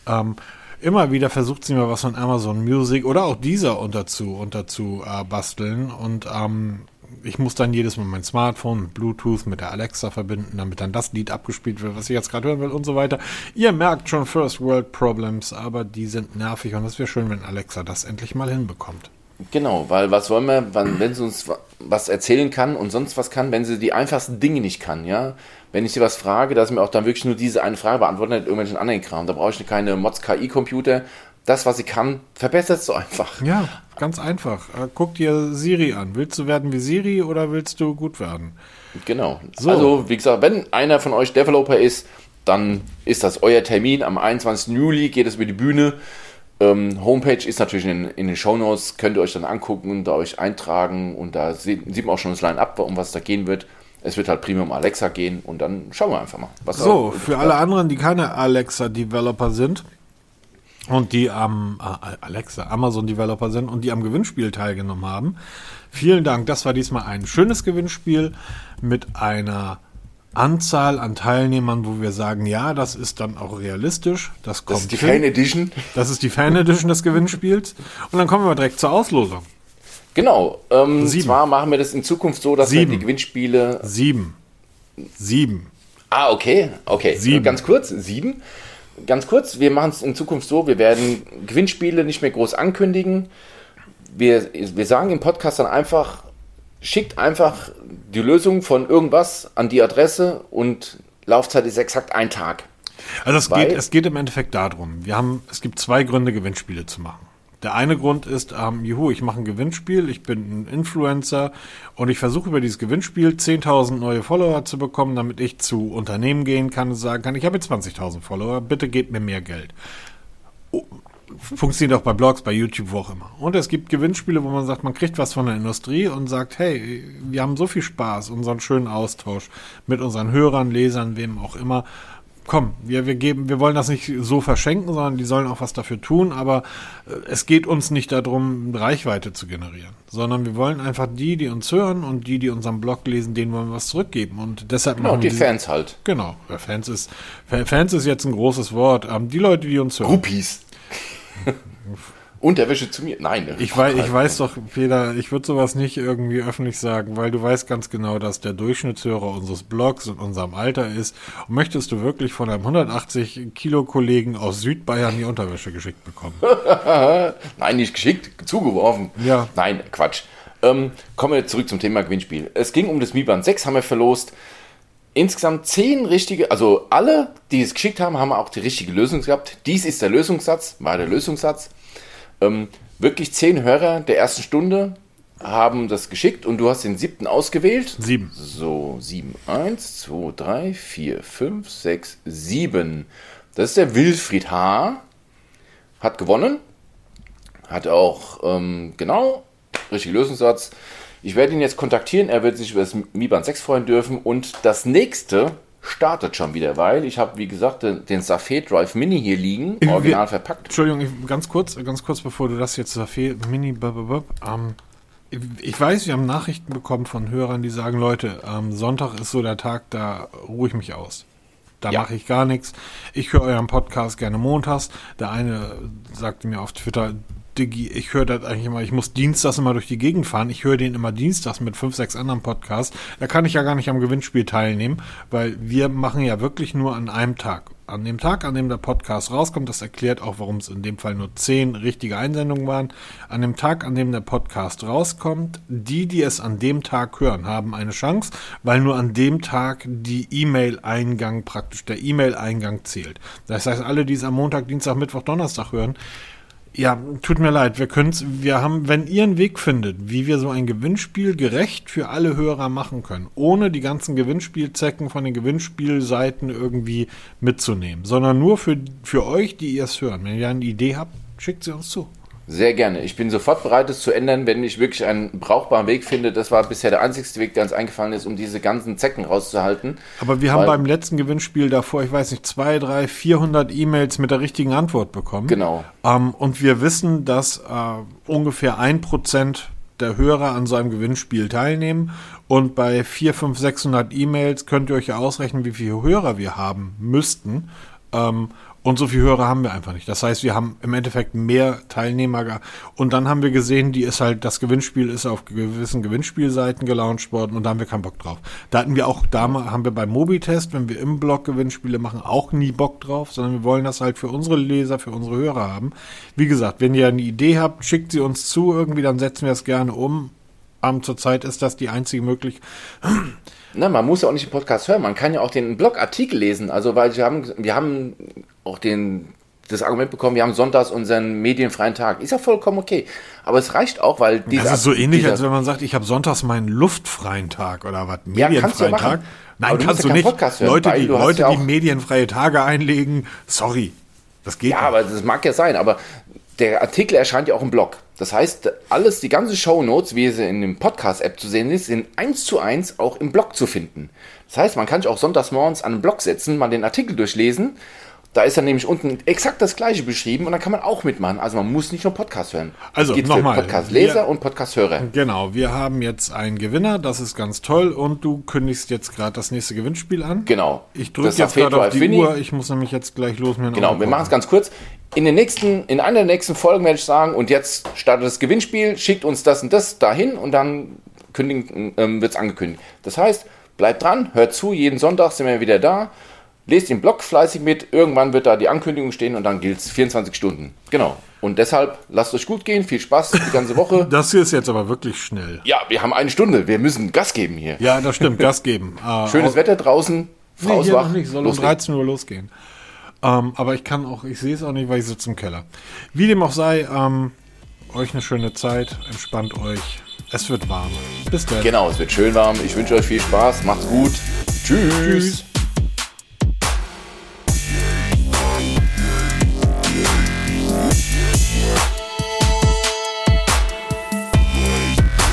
Ähm, immer wieder versucht sie mir was von Amazon Music oder auch dieser unterzu, unterzu äh, basteln und ähm, ich muss dann jedes Mal mein Smartphone mit Bluetooth mit der Alexa verbinden, damit dann das Lied abgespielt wird, was ich jetzt gerade hören will und so weiter. Ihr merkt schon First World Problems, aber die sind nervig und es wäre schön, wenn Alexa das endlich mal hinbekommt. Genau, weil was wollen wir, wenn sie uns was erzählen kann und sonst was kann, wenn sie die einfachsten Dinge nicht kann, ja? Wenn ich sie was frage, dass mir auch dann wirklich nur diese eine Frage beantworten, nicht irgendwelchen anderen Kram. Da brauche ich keine Mods-KI-Computer. Das, was sie kann, verbessert es so einfach. Ja, ganz einfach. Äh, guck dir Siri an. Willst du werden wie Siri oder willst du gut werden? Genau. So. Also, wie gesagt, wenn einer von euch Developer ist, dann ist das euer Termin. Am 21. Juli geht es über die Bühne. Ähm, Homepage ist natürlich in, in den Show Notes, könnt ihr euch dann angucken und da euch eintragen und da sieht, sieht man auch schon das Line-Up, um was da gehen wird. Es wird halt primär um Alexa gehen und dann schauen wir einfach mal. so, für alle anderen, die keine Alexa-Developer sind und die am äh, Alexa, Amazon-Developer sind und die am Gewinnspiel teilgenommen haben, vielen Dank. Das war diesmal ein schönes Gewinnspiel mit einer Anzahl an Teilnehmern, wo wir sagen, ja, das ist dann auch realistisch. Das, kommt das ist die hin. Fan Edition. Das ist die Fan Edition des Gewinnspiels. Und dann kommen wir direkt zur Auslosung. Genau. Ähm, Sieben. Zwar machen wir das in Zukunft so, dass Sieben. wir die Gewinnspiele. Sieben. Sieben. Ah, okay. Okay. Sieben. Ganz kurz. Sieben. Ganz kurz. Wir machen es in Zukunft so, wir werden Gewinnspiele nicht mehr groß ankündigen. Wir, wir sagen im Podcast dann einfach, schickt einfach die Lösung von irgendwas an die Adresse und Laufzeit ist exakt ein Tag. Also es geht, es geht im Endeffekt darum, wir haben, es gibt zwei Gründe, Gewinnspiele zu machen. Der eine Grund ist, ähm, juhu, ich mache ein Gewinnspiel, ich bin ein Influencer und ich versuche über dieses Gewinnspiel 10.000 neue Follower zu bekommen, damit ich zu Unternehmen gehen kann und sagen kann, ich habe 20.000 Follower, bitte gebt mir mehr Geld. Oh, funktioniert auch bei Blogs, bei YouTube, wo auch immer. Und es gibt Gewinnspiele, wo man sagt, man kriegt was von der Industrie und sagt, hey, wir haben so viel Spaß, unseren schönen Austausch mit unseren Hörern, Lesern, wem auch immer. Komm, wir, wir geben, wir wollen das nicht so verschenken, sondern die sollen auch was dafür tun, aber äh, es geht uns nicht darum, Reichweite zu generieren, sondern wir wollen einfach die, die uns hören und die, die unseren Blog lesen, denen wollen wir was zurückgeben. Und deshalb genau, die, die Fans halt. Genau, Fans ist, Fans ist jetzt ein großes Wort. Ähm, die Leute, die uns hören. Groupies. Unterwäsche zu mir? Nein. Ich weiß, ich weiß doch, Peter, ich würde sowas nicht irgendwie öffentlich sagen, weil du weißt ganz genau, dass der Durchschnittshörer unseres Blogs in unserem Alter ist. Und möchtest du wirklich von einem 180 Kilo Kollegen aus Südbayern die Unterwäsche geschickt bekommen? Nein, nicht geschickt, zugeworfen. Ja. Nein, Quatsch. Ähm, kommen wir zurück zum Thema Gewinnspiel. Es ging um das Mi Band 6, haben wir verlost insgesamt zehn richtige, also alle, die es geschickt haben, haben auch die richtige Lösung gehabt. Dies ist der Lösungssatz, war der Lösungssatz. Ähm, wirklich zehn Hörer der ersten Stunde haben das geschickt und du hast den siebten ausgewählt. Sieben. So, sieben. Eins, zwei, drei, vier, fünf, sechs, sieben. Das ist der Wilfried H. Hat gewonnen. Hat auch, ähm, genau, richtiger Lösungssatz. Ich werde ihn jetzt kontaktieren, er wird sich über das Mi Band 6 freuen dürfen und das nächste startet schon wieder, weil ich habe, wie gesagt, den, den Safet Drive Mini hier liegen, original verpackt. Entschuldigung, ganz kurz, ganz kurz, bevor du das jetzt Safet Mini, ähm, ich weiß, wir haben Nachrichten bekommen von Hörern, die sagen, Leute, ähm, Sonntag ist so der Tag, da ruhe ich mich aus. Da ja. mache ich gar nichts. Ich höre euren Podcast gerne montags. Der eine sagte mir auf Twitter, Diggi, ich höre das eigentlich immer, ich muss dienstags immer durch die Gegend fahren. Ich höre den immer dienstags mit fünf, sechs anderen Podcasts. Da kann ich ja gar nicht am Gewinnspiel teilnehmen, weil wir machen ja wirklich nur an einem Tag. An dem Tag, an dem der Podcast rauskommt, das erklärt auch, warum es in dem Fall nur zehn richtige Einsendungen waren. An dem Tag, an dem der Podcast rauskommt, die, die es an dem Tag hören, haben eine Chance, weil nur an dem Tag die E-Mail-Eingang praktisch, der E-Mail-Eingang zählt. Das heißt, alle, die es am Montag, Dienstag, Mittwoch, Donnerstag hören, ja, tut mir leid. Wir können's, wir haben, wenn ihr einen Weg findet, wie wir so ein Gewinnspiel gerecht für alle Hörer machen können, ohne die ganzen Gewinnspielzecken von den Gewinnspielseiten irgendwie mitzunehmen, sondern nur für, für euch, die ihr es hören. Wenn ihr eine Idee habt, schickt sie uns zu. Sehr gerne. Ich bin sofort bereit, es zu ändern, wenn ich wirklich einen brauchbaren Weg finde. Das war bisher der einzigste Weg, der uns eingefallen ist, um diese ganzen Zecken rauszuhalten. Aber wir haben beim letzten Gewinnspiel davor, ich weiß nicht, zwei, drei, 400 E-Mails mit der richtigen Antwort bekommen. Genau. Ähm, und wir wissen, dass äh, ungefähr ein Prozent der Hörer an so einem Gewinnspiel teilnehmen. Und bei 4, 5, 600 E-Mails könnt ihr euch ja ausrechnen, wie viele Hörer wir haben müssten Ähm, und so viele Hörer haben wir einfach nicht. Das heißt, wir haben im Endeffekt mehr Teilnehmer. Und dann haben wir gesehen, die ist halt, das Gewinnspiel ist auf gewissen Gewinnspielseiten gelauncht worden und da haben wir keinen Bock drauf. Da hatten wir auch, da haben wir beim Mobitest, wenn wir im Blog Gewinnspiele machen, auch nie Bock drauf, sondern wir wollen das halt für unsere Leser, für unsere Hörer haben. Wie gesagt, wenn ihr eine Idee habt, schickt sie uns zu irgendwie, dann setzen wir es gerne um. Um, zurzeit ist das die einzige Möglichkeit. Na, man muss ja auch nicht den Podcast hören, man kann ja auch den Blogartikel lesen. Also, weil wir haben, wir haben auch den, das Argument bekommen, wir haben sonntags unseren medienfreien Tag. Ist ja vollkommen okay. Aber es reicht auch, weil dieser. Das ist so ähnlich, dieser, als wenn man sagt, ich habe sonntags meinen luftfreien Tag oder was? Medienfreien ja, Tag? Nein, du kannst du nicht. Hören, Leute, die, Leute, ja die medienfreie Tage einlegen, sorry. Das geht Ja, nicht. aber das mag ja sein, aber der Artikel erscheint ja auch im Blog. Das heißt, alles, die ganze Show Notes, wie sie in dem Podcast-App zu sehen ist, sind eins zu eins auch im Blog zu finden. Das heißt, man kann sich auch sonntags morgens an den Blog setzen, mal den Artikel durchlesen da ist dann nämlich unten exakt das gleiche beschrieben und dann kann man auch mitmachen. Also man muss nicht nur Podcast hören. Also nochmal. Podcast-Leser und Podcast-Hörer. Genau, wir haben jetzt einen Gewinner, das ist ganz toll und du kündigst jetzt gerade das nächste Gewinnspiel an. Genau. Ich drücke jetzt gerade auf die. Uhr, ich muss nämlich jetzt gleich los. Genau, wir machen es ganz kurz. In, den nächsten, in einer der nächsten Folgen werde ich sagen, und jetzt startet das Gewinnspiel, schickt uns das und das dahin und dann ähm, wird es angekündigt. Das heißt, bleibt dran, hört zu, jeden Sonntag sind wir wieder da. Lest den Blog fleißig mit, irgendwann wird da die Ankündigung stehen und dann gilt es 24 Stunden. Genau. Und deshalb lasst euch gut gehen, viel Spaß die ganze Woche. Das hier ist jetzt aber wirklich schnell. Ja, wir haben eine Stunde, wir müssen Gas geben hier. Ja, das stimmt, Gas geben. Äh, Schönes Wetter draußen, Frau nee, wach. Nicht, soll um 13 Uhr losgehen. Ähm, aber ich kann auch, ich sehe es auch nicht, weil ich sitze im Keller. Wie dem auch sei, ähm, euch eine schöne Zeit, entspannt euch. Es wird warm. Bis dann. Genau, es wird schön warm. Ich wünsche euch viel Spaß, macht's gut. Tschüss. Tschüss.